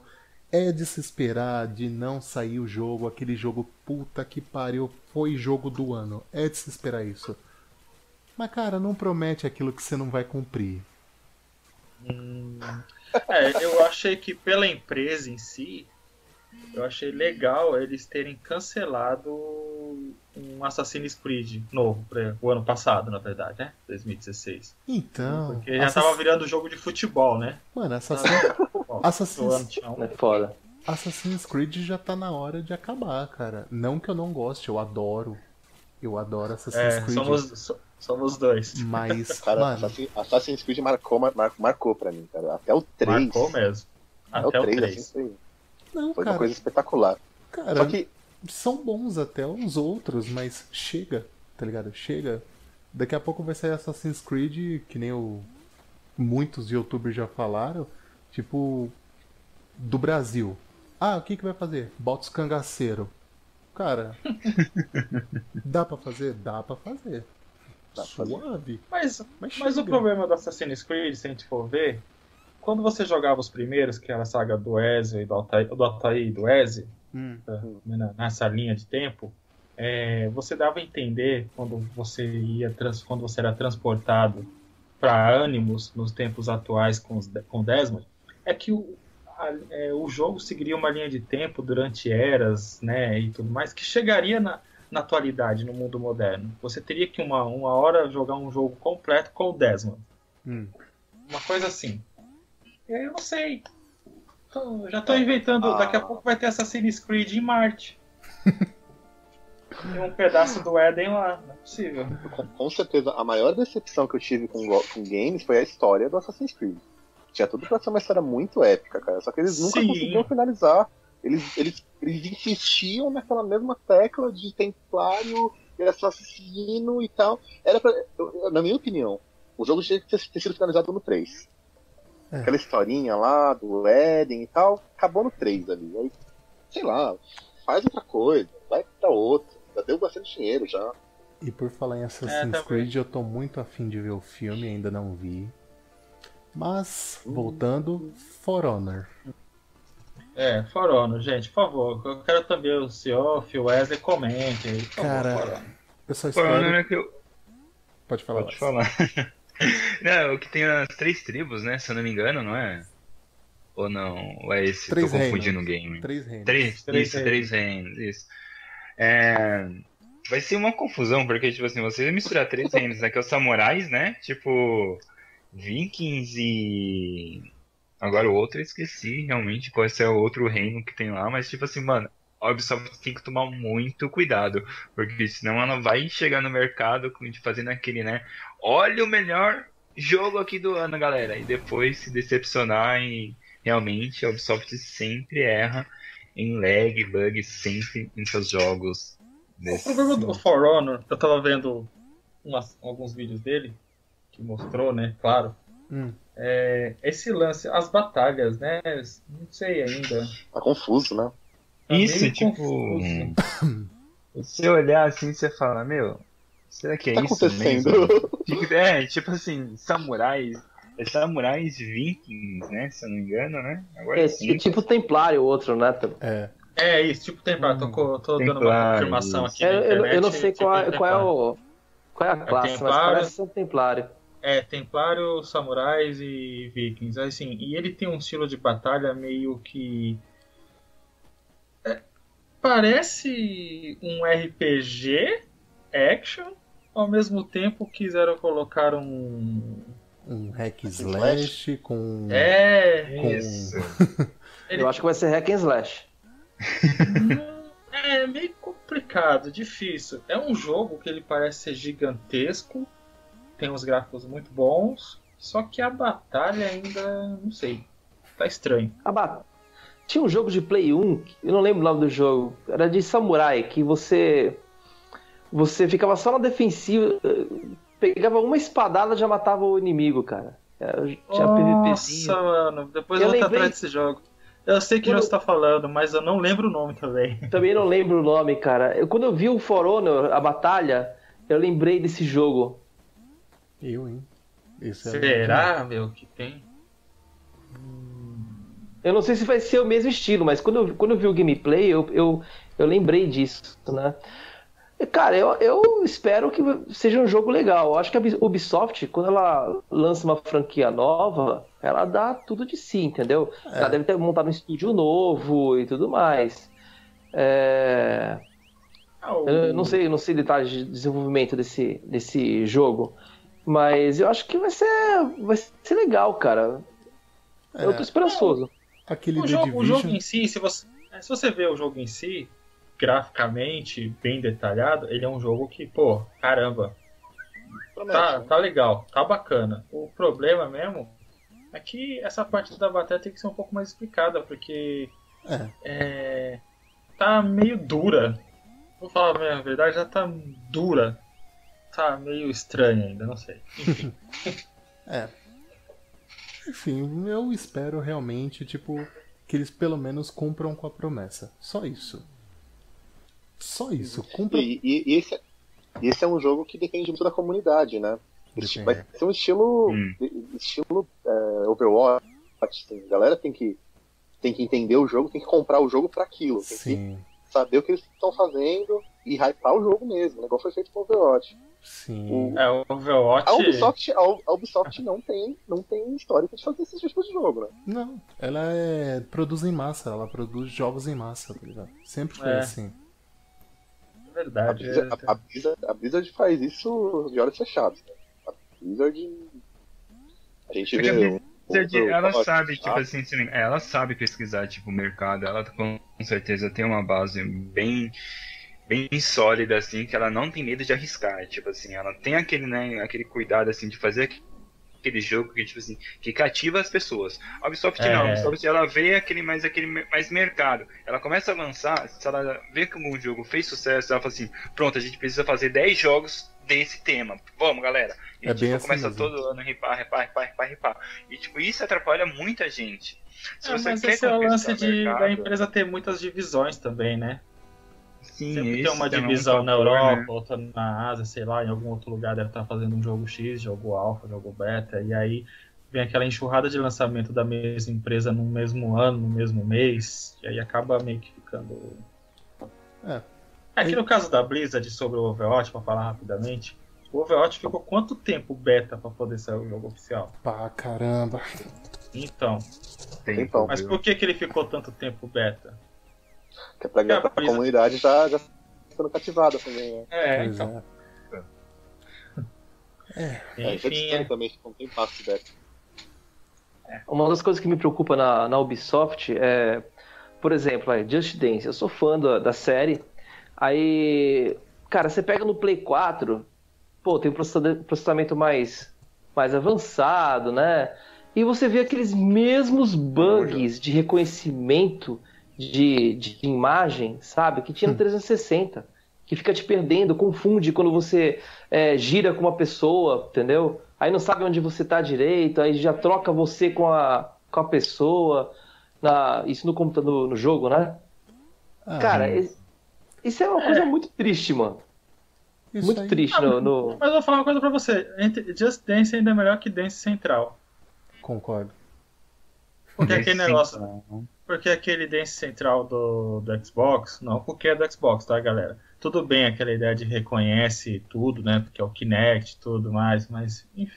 é de se esperar de não sair o jogo, aquele jogo puta que pariu, foi jogo do ano. É de se esperar isso. Mas, cara, não promete aquilo que você não vai cumprir. É, eu achei que pela empresa em si, eu achei legal eles terem cancelado um Assassin's Creed novo para o ano passado, na verdade, né? 2016. Então. Porque já Assass- tava virando jogo de futebol, né? Mano, Assassin... Assassin's- um- É foda. Assassin's Creed já tá na hora de acabar, cara. Não que eu não goste, eu adoro. Eu adoro Assassin's É, Creed. somos, so- somos dois. Mas, Cara, mano, Assassin- Assassin's Creed marcou, mar- mar- marcou pra mim, cara. Até o 3. Marcou mesmo. Até Até o o 3, 3. assim, foi, não, foi uma cara, coisa espetacular. cara, Só que, são bons até os outros, mas chega, tá ligado? Chega. Daqui a pouco vai sair Assassin's Creed, que nem o muitos youtubers já falaram, tipo do Brasil. Ah, o que que vai fazer? Bota os cangaceiro. Cara, dá pra fazer? Dá pra fazer. Dá pra fazer. Suave. Mas, Mas, mas o problema do Assassin's Creed, se a gente for ver, quando você jogava os primeiros, que era a saga do Ezio e do Altair, do Altair e do Ezio, Hum. na- nessa linha de tempo, é, você dava a entender quando você ia trans- quando você era transportado para Animus nos tempos atuais com, os, com Desmond, é que o, a- é, o jogo seguiria uma linha de tempo durante eras, né, e tudo mais, que chegaria na, na atualidade, no mundo moderno. Você teria que uma, uma hora jogar um jogo completo com o Desmond. Hum. Uma coisa assim. Eu não sei. Tô- já tô inventando. Daqui a pouco vai ter Assassin's Creed em Marte. Tem um pedaço do Éden lá. Não é possível. com, com certeza, a maior decepção que eu tive com, com games foi a história do Assassin's Creed. Tinha tudo pra ser uma história muito épica, cara. Só que eles nunca Sim. conseguiram finalizar. Eles, eles, eles insistiam naquela mesma tecla de templário e assassino e tal. Era pra, na minha opinião, o jogo tinha que ter, ter sido finalizado no 3. É. Aquela historinha lá do Eden e tal, acabou no 3 ali. Aí, sei lá, faz outra coisa, vai pra outra. Já deu bastante dinheiro já. E por falar em Assassin's É, também. Creed, eu tô muito afim de ver o filme, ainda não vi. Mas, voltando, For Honor. É, For Honor, gente, por favor. Eu quero também o Seoff, o Wesley comentem. aí, por favor, Cara, For Honor. Eu só For Honor espero. é que eu. Pode falar. Pode falar. Não, o que tem as três tribos, né? Se eu não me engano, não é? Ou não? Ou é esse? Três Tô confundindo reinos. o game. Três reinos. Três, Três isso, reinos. três reinos, isso. É, vai ser uma confusão, porque, tipo assim, você misturar três reinos, né? Que é os samurais, né? Tipo, vikings e... Agora o outro eu esqueci realmente qual é o outro reino que tem lá, mas tipo assim, mano, a Ubisoft tem que tomar muito cuidado, porque senão ela vai chegar no mercado fazendo aquele, né? Olha o melhor jogo aqui do ano, galera, e depois se decepcionar e realmente a Ubisoft sempre erra em lag, bug, sempre em seus jogos. O Desse... problema do For Honor, eu tava vendo umas- alguns vídeos dele, que mostrou, né, claro. Hum. É, esse lance, as batalhas, né? Não sei ainda. Tá confuso, né? Tá Isso, meio tipo. Você olhar assim, você fala, meu, será que é tá isso acontecendo? mesmo? Fica- É, tipo assim, samurais. É samurais vikings, né? Se eu não me engano, né? Agora É, sim. tipo templário o outro, né? É. É isso, tipo Templar. Tô, co- tô dando uma Templário, confirmação aqui. Eu, na eu- eu internet, não sei tipo qual, é- qual é o. Qual é a classe, mas Templário. parece ser um templário. É, Templário, Samurais e Vikings. Assim, e ele tem um estilo de batalha meio que. é, parece um RPG action, ao mesmo tempo quiseram colocar um. Um hack slash com. É. com... Isso. Eu acho que vai ser hack and slash. É meio complicado, difícil. É um jogo que ele parece ser gigantesco, tem uns gráficos muito bons, só que a batalha ainda não sei, tá estranho. A, ba- Tinha um jogo de Play 1, eu não lembro o nome do jogo, era de samurai, que você. Você ficava só na defensiva, pegava uma espadada e já matava o inimigo, cara. Tinha Nossa, mano, depois eu vou lembrei... atrás desse jogo. Eu sei que quando... você tá falando, mas eu não lembro o nome também. Também não lembro o nome, cara. Eu, quando eu vi o For Honor, a batalha, eu lembrei desse jogo. Eu, hein? Esse é Será, é meu, que tem? Eu não sei se vai ser o mesmo estilo, mas quando eu, quando eu vi o gameplay, eu, eu, eu lembrei disso, né? Cara, eu, eu espero que seja um jogo legal. Eu acho que a Ubisoft, quando ela lança uma franquia nova, ela dá tudo de si, entendeu? É. Ela deve ter montado um estúdio novo e tudo mais. É... Eu não sei, não sei detalhes de desenvolvimento desse, desse jogo, mas eu acho que vai ser, vai ser legal, cara. É. Eu tô esperançoso. Aquele o, jogo, o jogo em si, se você, se você vê o jogo em si, graficamente bem detalhado, ele é um jogo que, pô, caramba. Tá, tá legal, tá bacana. O problema mesmo é que essa parte da batalha tem que ser um pouco mais explicada, porque é. É, tá meio dura. Vou falar a verdade, já tá dura. Tá meio estranha ainda, não sei. Enfim. é. Enfim, eu espero realmente, tipo, que eles pelo menos cumpram com a promessa. Só isso. Só isso. Cumpra... E, e, e esse, é, esse é um jogo que depende muito da comunidade, né? Depende. Vai ser um estilo, hum. estilo é, Overwatch. Assim. A galera tem que, tem que entender o jogo, tem que comprar o jogo para aquilo. Tem Sim. que saber o que eles estão fazendo e hypar o jogo mesmo. O negócio foi feito com Overwatch. Sim. O, é, o Overwatch. A Ubisoft, a Ubisoft não, tem, não tem histórico de fazer esses tipos de jogo, né? Não, ela é, produz em massa, ela produz jogos em massa, tá ligado? Sempre foi é. assim. Verdade. A Blizzard, é... a, Blizzard, a Blizzard faz isso de olhos fechados. Né? A Blizzard. A gente Porque vê. A Blizzard, ela sabe, tipo assim, ela sabe pesquisar tipo, o mercado, ela com certeza tem uma base bem bem sólida assim que ela não tem medo de arriscar tipo assim ela tem aquele né aquele cuidado assim de fazer aquele jogo que, tipo assim, que cativa as pessoas. A Ubisoft é. não, a Ubisoft ela vê aquele mais, aquele mais mercado. Ela começa a lançar, se ela vê que algum jogo fez sucesso, ela fala assim, pronto, a gente precisa fazer 10 jogos desse tema. Vamos, galera. E é tipo, assim começa mesmo. todo ano a ripar, ripar, ripar, ripar, ripar. E tipo, isso atrapalha muita gente. Se é, você mas quer esse é o lance de, mercado, da empresa ter muitas divisões também, né? Sim, Sempre tem uma divisão é um na Europa, né? outra na Ásia, sei lá, em algum outro lugar deve estar fazendo um jogo X, jogo alfa, jogo beta, e aí vem aquela enxurrada de lançamento da mesma empresa no mesmo ano, no mesmo mês, e aí acaba meio que ficando. É. Aqui no caso da Blizzard sobre o Overwatch, para falar rapidamente, o Overwatch ficou quanto tempo beta para poder sair o jogo oficial? Pá, caramba. Então. Tempo, mas por que, que ele ficou tanto tempo beta? Que é pra a comunidade já, já sendo cativada também, né? É, então. É. É, é Enfim, é. também que não tem passo dessa. Uma das coisas que me preocupa na, na Ubisoft é, por exemplo, é Just Dance. Eu sou fã da, da série. Aí, cara, você pega no Play 4, pô, tem um processamento mais, mais avançado, né? E você vê aqueles mesmos bugs de reconhecimento de, de imagem, sabe? Que tinha no 360. Hum. Que fica te perdendo, confunde quando você é, gira com uma pessoa, entendeu? Aí não sabe onde você tá direito, aí já troca você com a, com a pessoa. Na, isso no computador, no jogo, né? Ah, Cara, isso é uma coisa é. muito triste, mano. Isso muito aí. triste ah, no, no, Mas eu vou falar uma coisa pra você. Just Dance ainda é melhor que Dance Central. Concordo. Porque aquele negócio. Porque aquele dance central do, do Xbox, não porque é do Xbox, tá, galera? Tudo bem aquela ideia de reconhece tudo, né? Porque é o Kinect e tudo mais, mas. Enfim,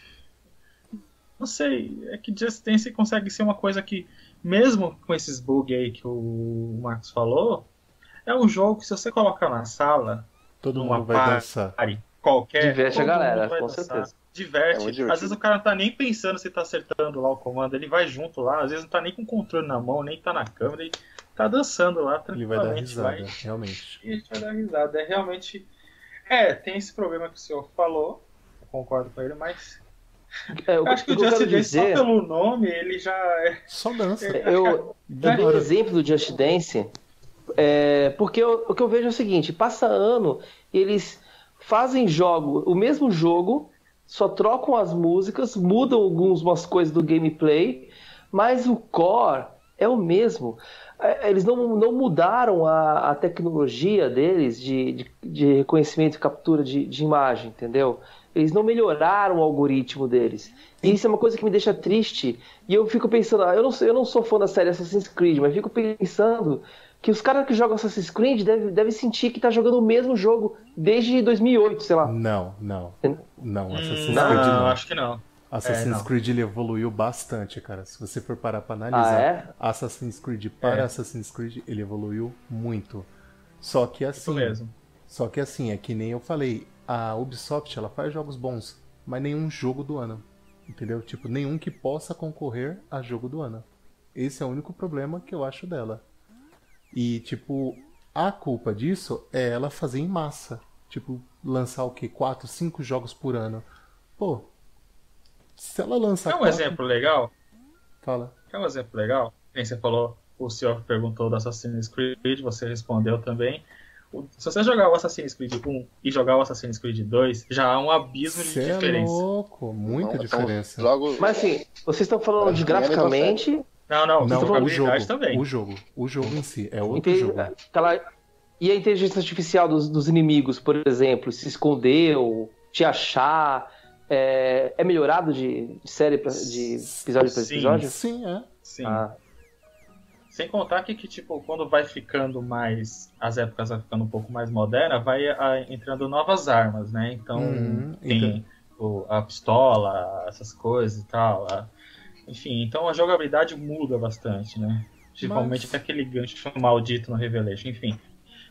não sei, é que Just Dance consegue ser uma coisa que, mesmo com esses bugs aí que o Marcos falou, é um jogo que se você colocar na sala, todo mundo vai dançar. Qualquer, Diverte a galera, com dançar. certeza diverte. É às vezes o cara não tá nem pensando se tá acertando lá o comando, ele vai junto lá, às vezes não tá nem com o controle na mão, nem tá na câmera, ele tá dançando lá tranquilamente. Ele vai dar risada, vai... realmente. E a gente vai dar risada. É realmente. É, tem esse problema que o senhor falou, eu concordo com ele, mas É, Eu acho que o Just Dance, só pelo nome, ele já é. Só dança. Eu Da dei o hora. exemplo do Just Dance, é, porque eu- o que eu vejo é o seguinte: passa ano e eles fazem jogo, o mesmo jogo, só trocam as músicas, mudam algumas coisas do gameplay, mas o core é o mesmo. É, Eles não, não mudaram a, a tecnologia deles de, de, de reconhecimento e captura de, de imagem, entendeu? Eles não melhoraram o algoritmo deles. E isso é uma coisa que me deixa triste. E eu fico pensando, ah, eu não, eu não sou fã da série Assassin's Creed, mas fico pensando que os caras que jogam Assassin's Creed devem, devem sentir que tá jogando o mesmo jogo desde 2008, sei lá. Não, não. Não, Assassin's Hum, não, Creed não. acho que não. Assassin's É, não. Creed ele evoluiu bastante, cara. Se você for parar pra analisar, Ah, é? Assassin's Creed para É. Assassin's Creed, ele evoluiu muito. Só que Isso assim, mesmo. só que assim, é que nem eu falei, a Ubisoft ela faz jogos bons, mas nenhum jogo do ano. Entendeu? Tipo, nenhum que possa concorrer a jogo do ano. Esse é o único problema que eu acho dela. E tipo, a culpa disso é ela fazer em massa. Tipo, lançar o quê? 4, 5 jogos por ano. Pô, se ela lançar É um quatro- exemplo legal. Fala. É um exemplo legal. Quem você falou, o senhor perguntou do Assassin's Creed, você respondeu também. O- Se você jogar o Assassin's Creed 1 e jogar o Assassin's Creed 2, já há um abismo de é diferença. louco, muita Não, diferença. Jogos... Mas assim, vocês estão falando de é a mesma graficamente, Não, não, Não, o jogabilidade jogo, também. o jogo, o jogo em si é outro inte- jogo. aquela- e a inteligência artificial dos, dos inimigos, por exemplo, se esconder ou te achar, é, é melhorado de, de série pra, de episódio para episódio? Sim, é. Sim. Ah, Sem contar que, que, tipo, quando vai ficando mais. As épocas vai ficando um pouco mais moderna, vai ah, entrando novas armas, né? Então Uhum, tem o- a pistola, essas coisas e tal. a- enfim, então a jogabilidade muda bastante, né? Principalmente Mas- com aquele gancho maldito no Revelation, enfim.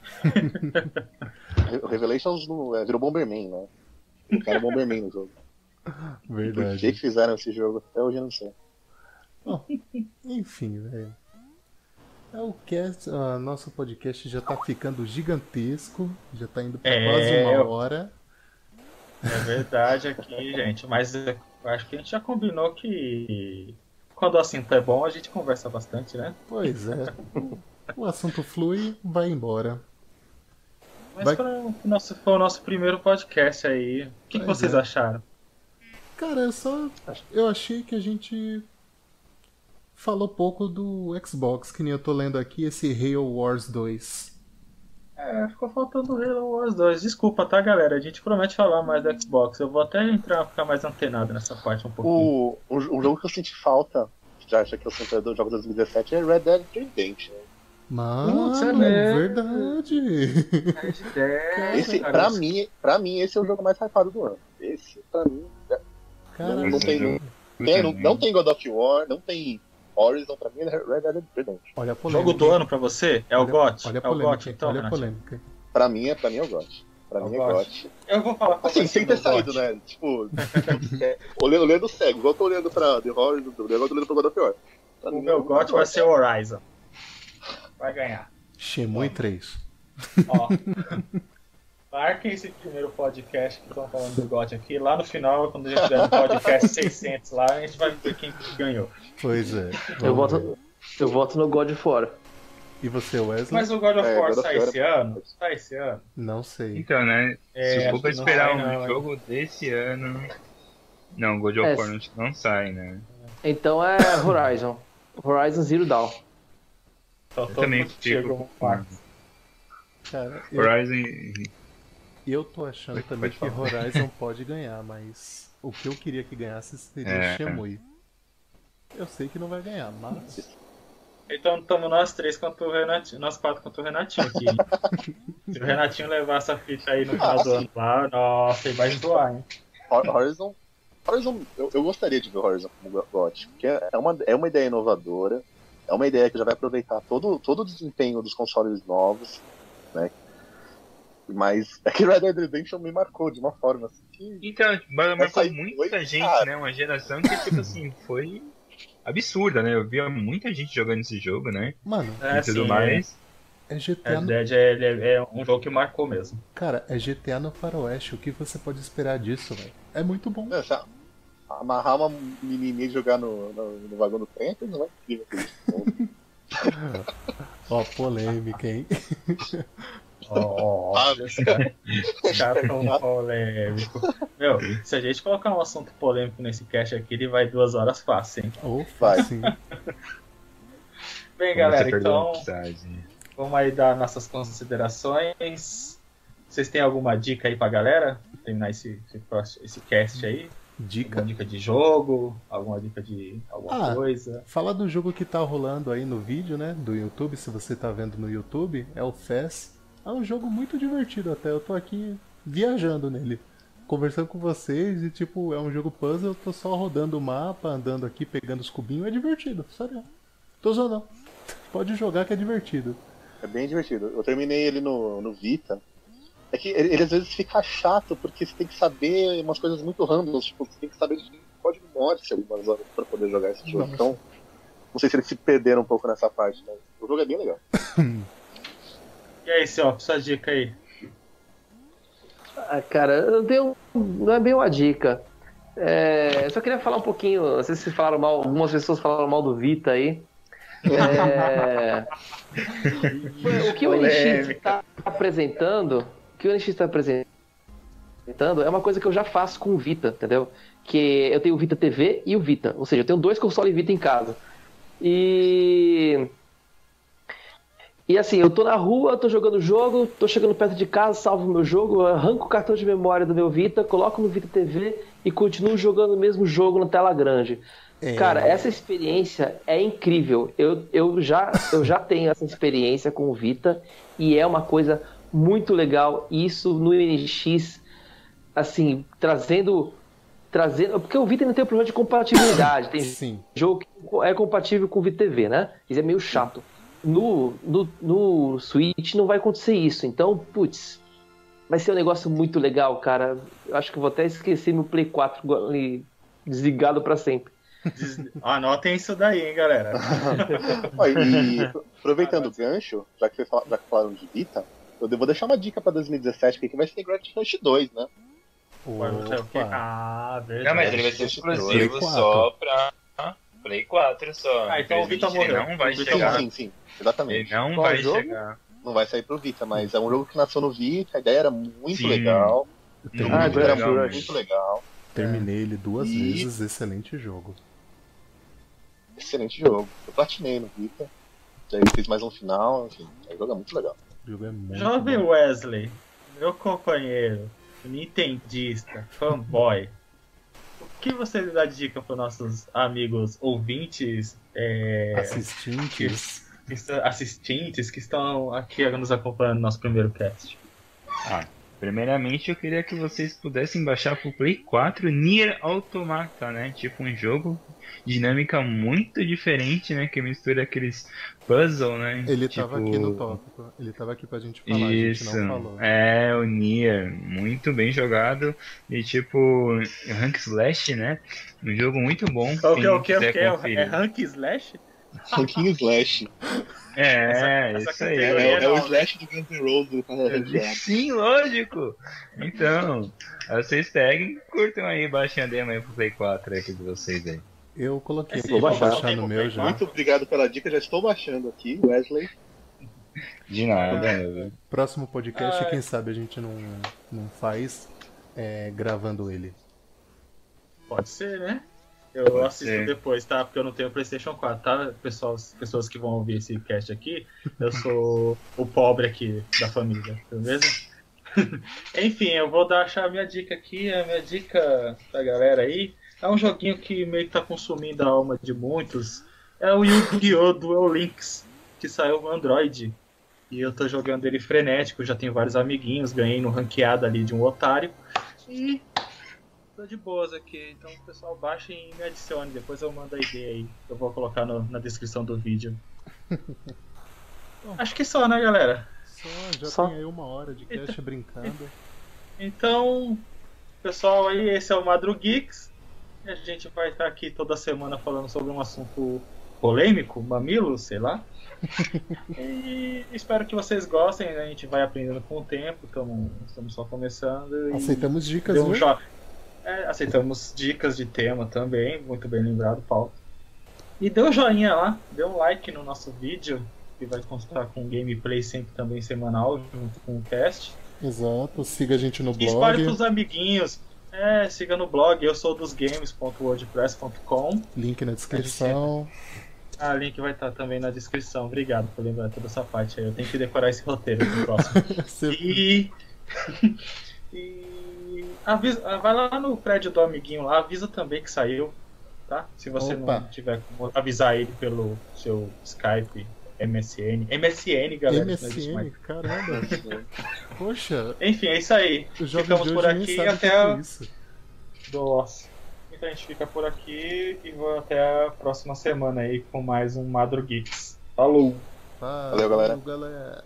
O Revelations no- é, virou Bomberman, né? O cara é Bomberman no jogo. Por que, que Verdade. fizeram esse jogo? Até hoje eu não sei. Enfim, velho. É o cast, nosso podcast já tá ficando gigantesco, já tá indo pra É, quase uma hora. É verdade aqui, gente. Mas eu acho que a gente já combinou que quando o assunto é bom, a gente conversa bastante, né? Pois é. O assunto flui, vai embora. Mas Vai- foi, o nosso, foi o nosso primeiro podcast aí. O que, que vocês é. acharam? Cara, eu só. Eu achei que a gente falou pouco do Xbox, que nem eu tô lendo aqui, esse Halo Wars 2. É, ficou faltando o Halo Wars 2. Desculpa, tá, galera? A gente promete falar mais do Xbox. Eu vou até entrar, ficar mais antenado nessa parte um pouquinho. O, o, o jogo que eu senti falta, já, já que eu dos jogos de 2017, é Red Dead Redemption. Mano, Putz, é mesmo. verdade. É, Esse, pra mim, pra mim, esse é o jogo mais hypado do ano. Esse, pra mim, é- Cara, não, tem, não, Puta tem, não, merda. não tem God of War, não tem Horizon, pra mim é Red Dead Redemption. olha a polêmica. Jogo do ano pra você? É o Olha- GOT? Olha a é o polêmica. GOT, então, olha a polêmica. Pra mim, é, pra mim é o GOT. Pra É o mim é GOT. GOT. Eu vou falar qual Assim, sem ter meu saído, né? Tipo, é, olhando, olhando cego, igual eu tô olhando pra The Horizon, igual eu tô olhando pra God of War. Pra O meu é GOT vai ser o Horizon. Vai ganhar. Shemui 3. Ó. Marquem esse primeiro podcast que estão falando do GOT aqui. Lá no final, quando a gente tiver no podcast 600 lá, a gente vai ver quem ganhou. Pois é. eu, voto, eu voto no God of War. E você, Wesley? Mas o God of É, War God of sai esse ano? Sai esse ano? Não sei. Então, né? É, Se for pra esperar sai, um não, jogo desse ano. Não, God of É, War não, não sai, né? Então é Horizon. Horizon Zero Dawn. Eu também chegou fico. Cara, eu, Horizon. Eu tô achando Pode- também que falar. Horizon pode ganhar, mas o que eu queria que ganhasse seria É. Shemui. Eu sei que não vai ganhar, mas. Então estamos nós três contra o Renatinho. Nós quatro contra o Renatinho aqui. Se o Renatinho levar essa ficha aí no final do ano lá, nossa, ele vai zoar, hein? Hor- Horizon, Horizon eu, eu gostaria de ver Horizon como GOT, porque é uma, é uma ideia inovadora, é uma ideia que já vai aproveitar todo, todo o desempenho dos consoles novos, né? Mas é que Red Dead Redemption me marcou de uma forma assim que. Então, mas marcou muita dois, gente, cara. né? Uma geração que, tipo assim, foi absurda, né? Eu via muita gente jogando esse jogo, né? Mano, É, e tudo sim, mais. é É, GTA. Red No... Dead é, é- é um jogo que marcou mesmo. Cara, é GTA no Faroeste. O que você pode esperar disso, velho? É muito bom. Não, já- amarrar uma menininha e jogar no, no, no vagão do trem, não vai conseguir fazer isso. Ó, polêmica, hein? Ó, olha esse cara, tão polêmico. Meu, se a gente colocar um assunto polêmico nesse cast aqui, ele vai duas horas fácil, hein? Ou sim. Bem, Você galera, então vamos aí dar nossas considerações. Vocês têm alguma dica aí pra galera? Terminar esse, esse, cast aí? Dica. Alguma dica de jogo? Alguma dica de alguma Ah. coisa? Falar do jogo que tá rolando aí no vídeo, né? Do YouTube, se você tá vendo no YouTube, é o Fez. É um jogo muito divertido até. Eu tô aqui viajando nele. Conversando com vocês e tipo, é um jogo puzzle, eu tô só rodando o mapa, andando aqui, pegando os cubinhos, é divertido, sério. Tô zoando. Pode jogar que é divertido. É bem divertido. Eu terminei ele no, no Vita. É que ele, ele às vezes fica chato, porque você tem que saber umas coisas muito randoms, tipo, você tem que saber de código morte algumas horas pra poder jogar esse jogo. Nossa. Então, não sei se eles se perderam um pouco nessa parte, mas o jogo é bem legal. E aí, Seu, sua dica aí? Ah, cara, eu tenho. Não é bem uma dica. É, eu só queria falar um pouquinho. Não sei se falaram mal, algumas pessoas falaram mal do Vita aí. É, o que o NX está apresentando, o que o NX está apresentando é uma coisa que eu já faço com o Vita, entendeu? Que eu tenho o Vita TV e o Vita, ou seja, eu tenho dois consoles Vita em casa. E e assim, eu tô na rua, tô jogando o jogo, tô chegando perto de casa, salvo o meu jogo, arranco o cartão de memória do meu Vita, coloco no Vita TV e continuo jogando o mesmo jogo na tela grande. É, Cara, essa experiência é incrível. Eu, eu, já, eu já tenho essa experiência com o Vita e é uma coisa muito legal. Isso no NX, assim, trazendo. trazendo porque o Vita ainda tem problema de compatibilidade. Tem Sim. jogo que é compatível com o Vita TV, né? Isso é meio chato. No, no, no Switch não vai acontecer isso. Então, putz, vai ser um negócio muito legal, cara. Eu acho que eu vou até esquecer meu Play 4 ali desligado pra sempre. Des- Anotem isso daí, hein, galera. E aproveitando o gancho, já que vocês falaram, já que falaram de Vita, eu vou deixar uma dica pra 2017, que vai ser Gravity Rush 2, né? Opa. Ah, verdade. Não, mas ele vai ser exclusivo só pra Play 4 só. Ah, então o Vita ele morreu. Não vai Sim, chegar. sim, sim. Exatamente. Ele não Qual vai jogo? chegar. Não vai sair pro Vita, mas é um jogo que nasceu no Vita, a ideia era muito Sim. legal. Ah, jogo era muito, muito legal. terminei ele duas E- vezes, excelente jogo. Excelente jogo. Eu platinei no Vita. Daí fiz mais um final, enfim. O jogo é muito legal. O jogo é muito Jovem bom. Wesley, meu companheiro, nintendista, fanboy, que você dá de dica para nossos amigos ouvintes, é, Assistentes. que estão- assistentes que estão aqui nos acompanhando no nosso primeiro cast? Ah, primeiramente eu queria que vocês pudessem baixar pro Play 4 Nier Automata, né? Tipo um jogo dinâmica muito diferente, né? Que mistura aqueles puzzle, né? Ele tipo... tava aqui no tópico. Ele tava aqui pra gente falar, a gente Isso, não falou. é o Nier, muito bem jogado e tipo Rank Slash, né? Um jogo muito bom. O que, quem o que, o quiser que? É conferir. Rank Slash? Ranking Slash. É, Essa- essa isso aí. É, é, é o não. Slash do Guns N' Roses. né? Sim, lógico. Então, vocês peguem, curtam aí, baixem a demo aí pro Play 4 aqui de vocês aí. Eu coloquei aqui pra jogo baixar tem no meu já. Muito obrigado pela dica, já estou baixando aqui, Wesley. De nada. Próximo podcast, Ai. quem sabe a gente não, não faz é, gravando ele. Pode ser, né? Eu Pode assisto ser. depois, tá? Porque eu não tenho PlayStation 4, tá? Pessoal, pessoas que vão ouvir esse cast aqui, eu sou o pobre aqui da família, beleza? Enfim, eu vou dar a minha dica aqui, a minha dica da galera aí. É um joguinho que meio que tá consumindo a alma de muitos. É o Yu-Gi-Oh! Duel Links, que saiu no Android. E eu tô jogando ele frenético, já tenho vários amiguinhos, ganhei no ranqueado ali de um otário. E tô de boas aqui. Então, pessoal, baixem e me adicione. Depois eu mando a ideia aí. Eu vou colocar no- na descrição do vídeo. Acho que só, né, galera? Só, já Só. tem aí uma hora de cast brincando. Então, pessoal, aí esse é o Madru Geeks. E a gente vai estar aqui toda semana falando sobre um assunto polêmico, mamilo, sei lá. e espero que vocês gostem, né? A gente vai aprendendo com o tempo, tamo, estamos só começando. E Aceitamos dicas, dê um, viu? É, aceitamos dicas de tema também, muito bem lembrado, Paulo. E dê um joinha lá, dê um like no nosso vídeo, que vai constar com gameplay sempre também semanal, junto com o cast. Exato, siga a gente no E espalhe blog, pros amiguinhos. É, siga no blog, eu sou dos games.wordpress.com. link na descrição. Ah, link vai estar também na descrição. Obrigado por lembrar toda essa parte aí. Eu tenho que decorar esse roteiro pro próximo. E. e. Avisa, ah, vai lá no prédio do amiguinho lá, avisa também que saiu, tá? Se você Opa. não tiver como avisar ele pelo seu Skype, MSN. MSN, galera. MSN, caramba. Poxa, Enfim, é isso aí. Ficamos por aqui que até é a... isso. Nossa. Então a gente fica por aqui e vou até a próxima semana aí com mais um Madro Geeks. Falou! Falou, galera. galera.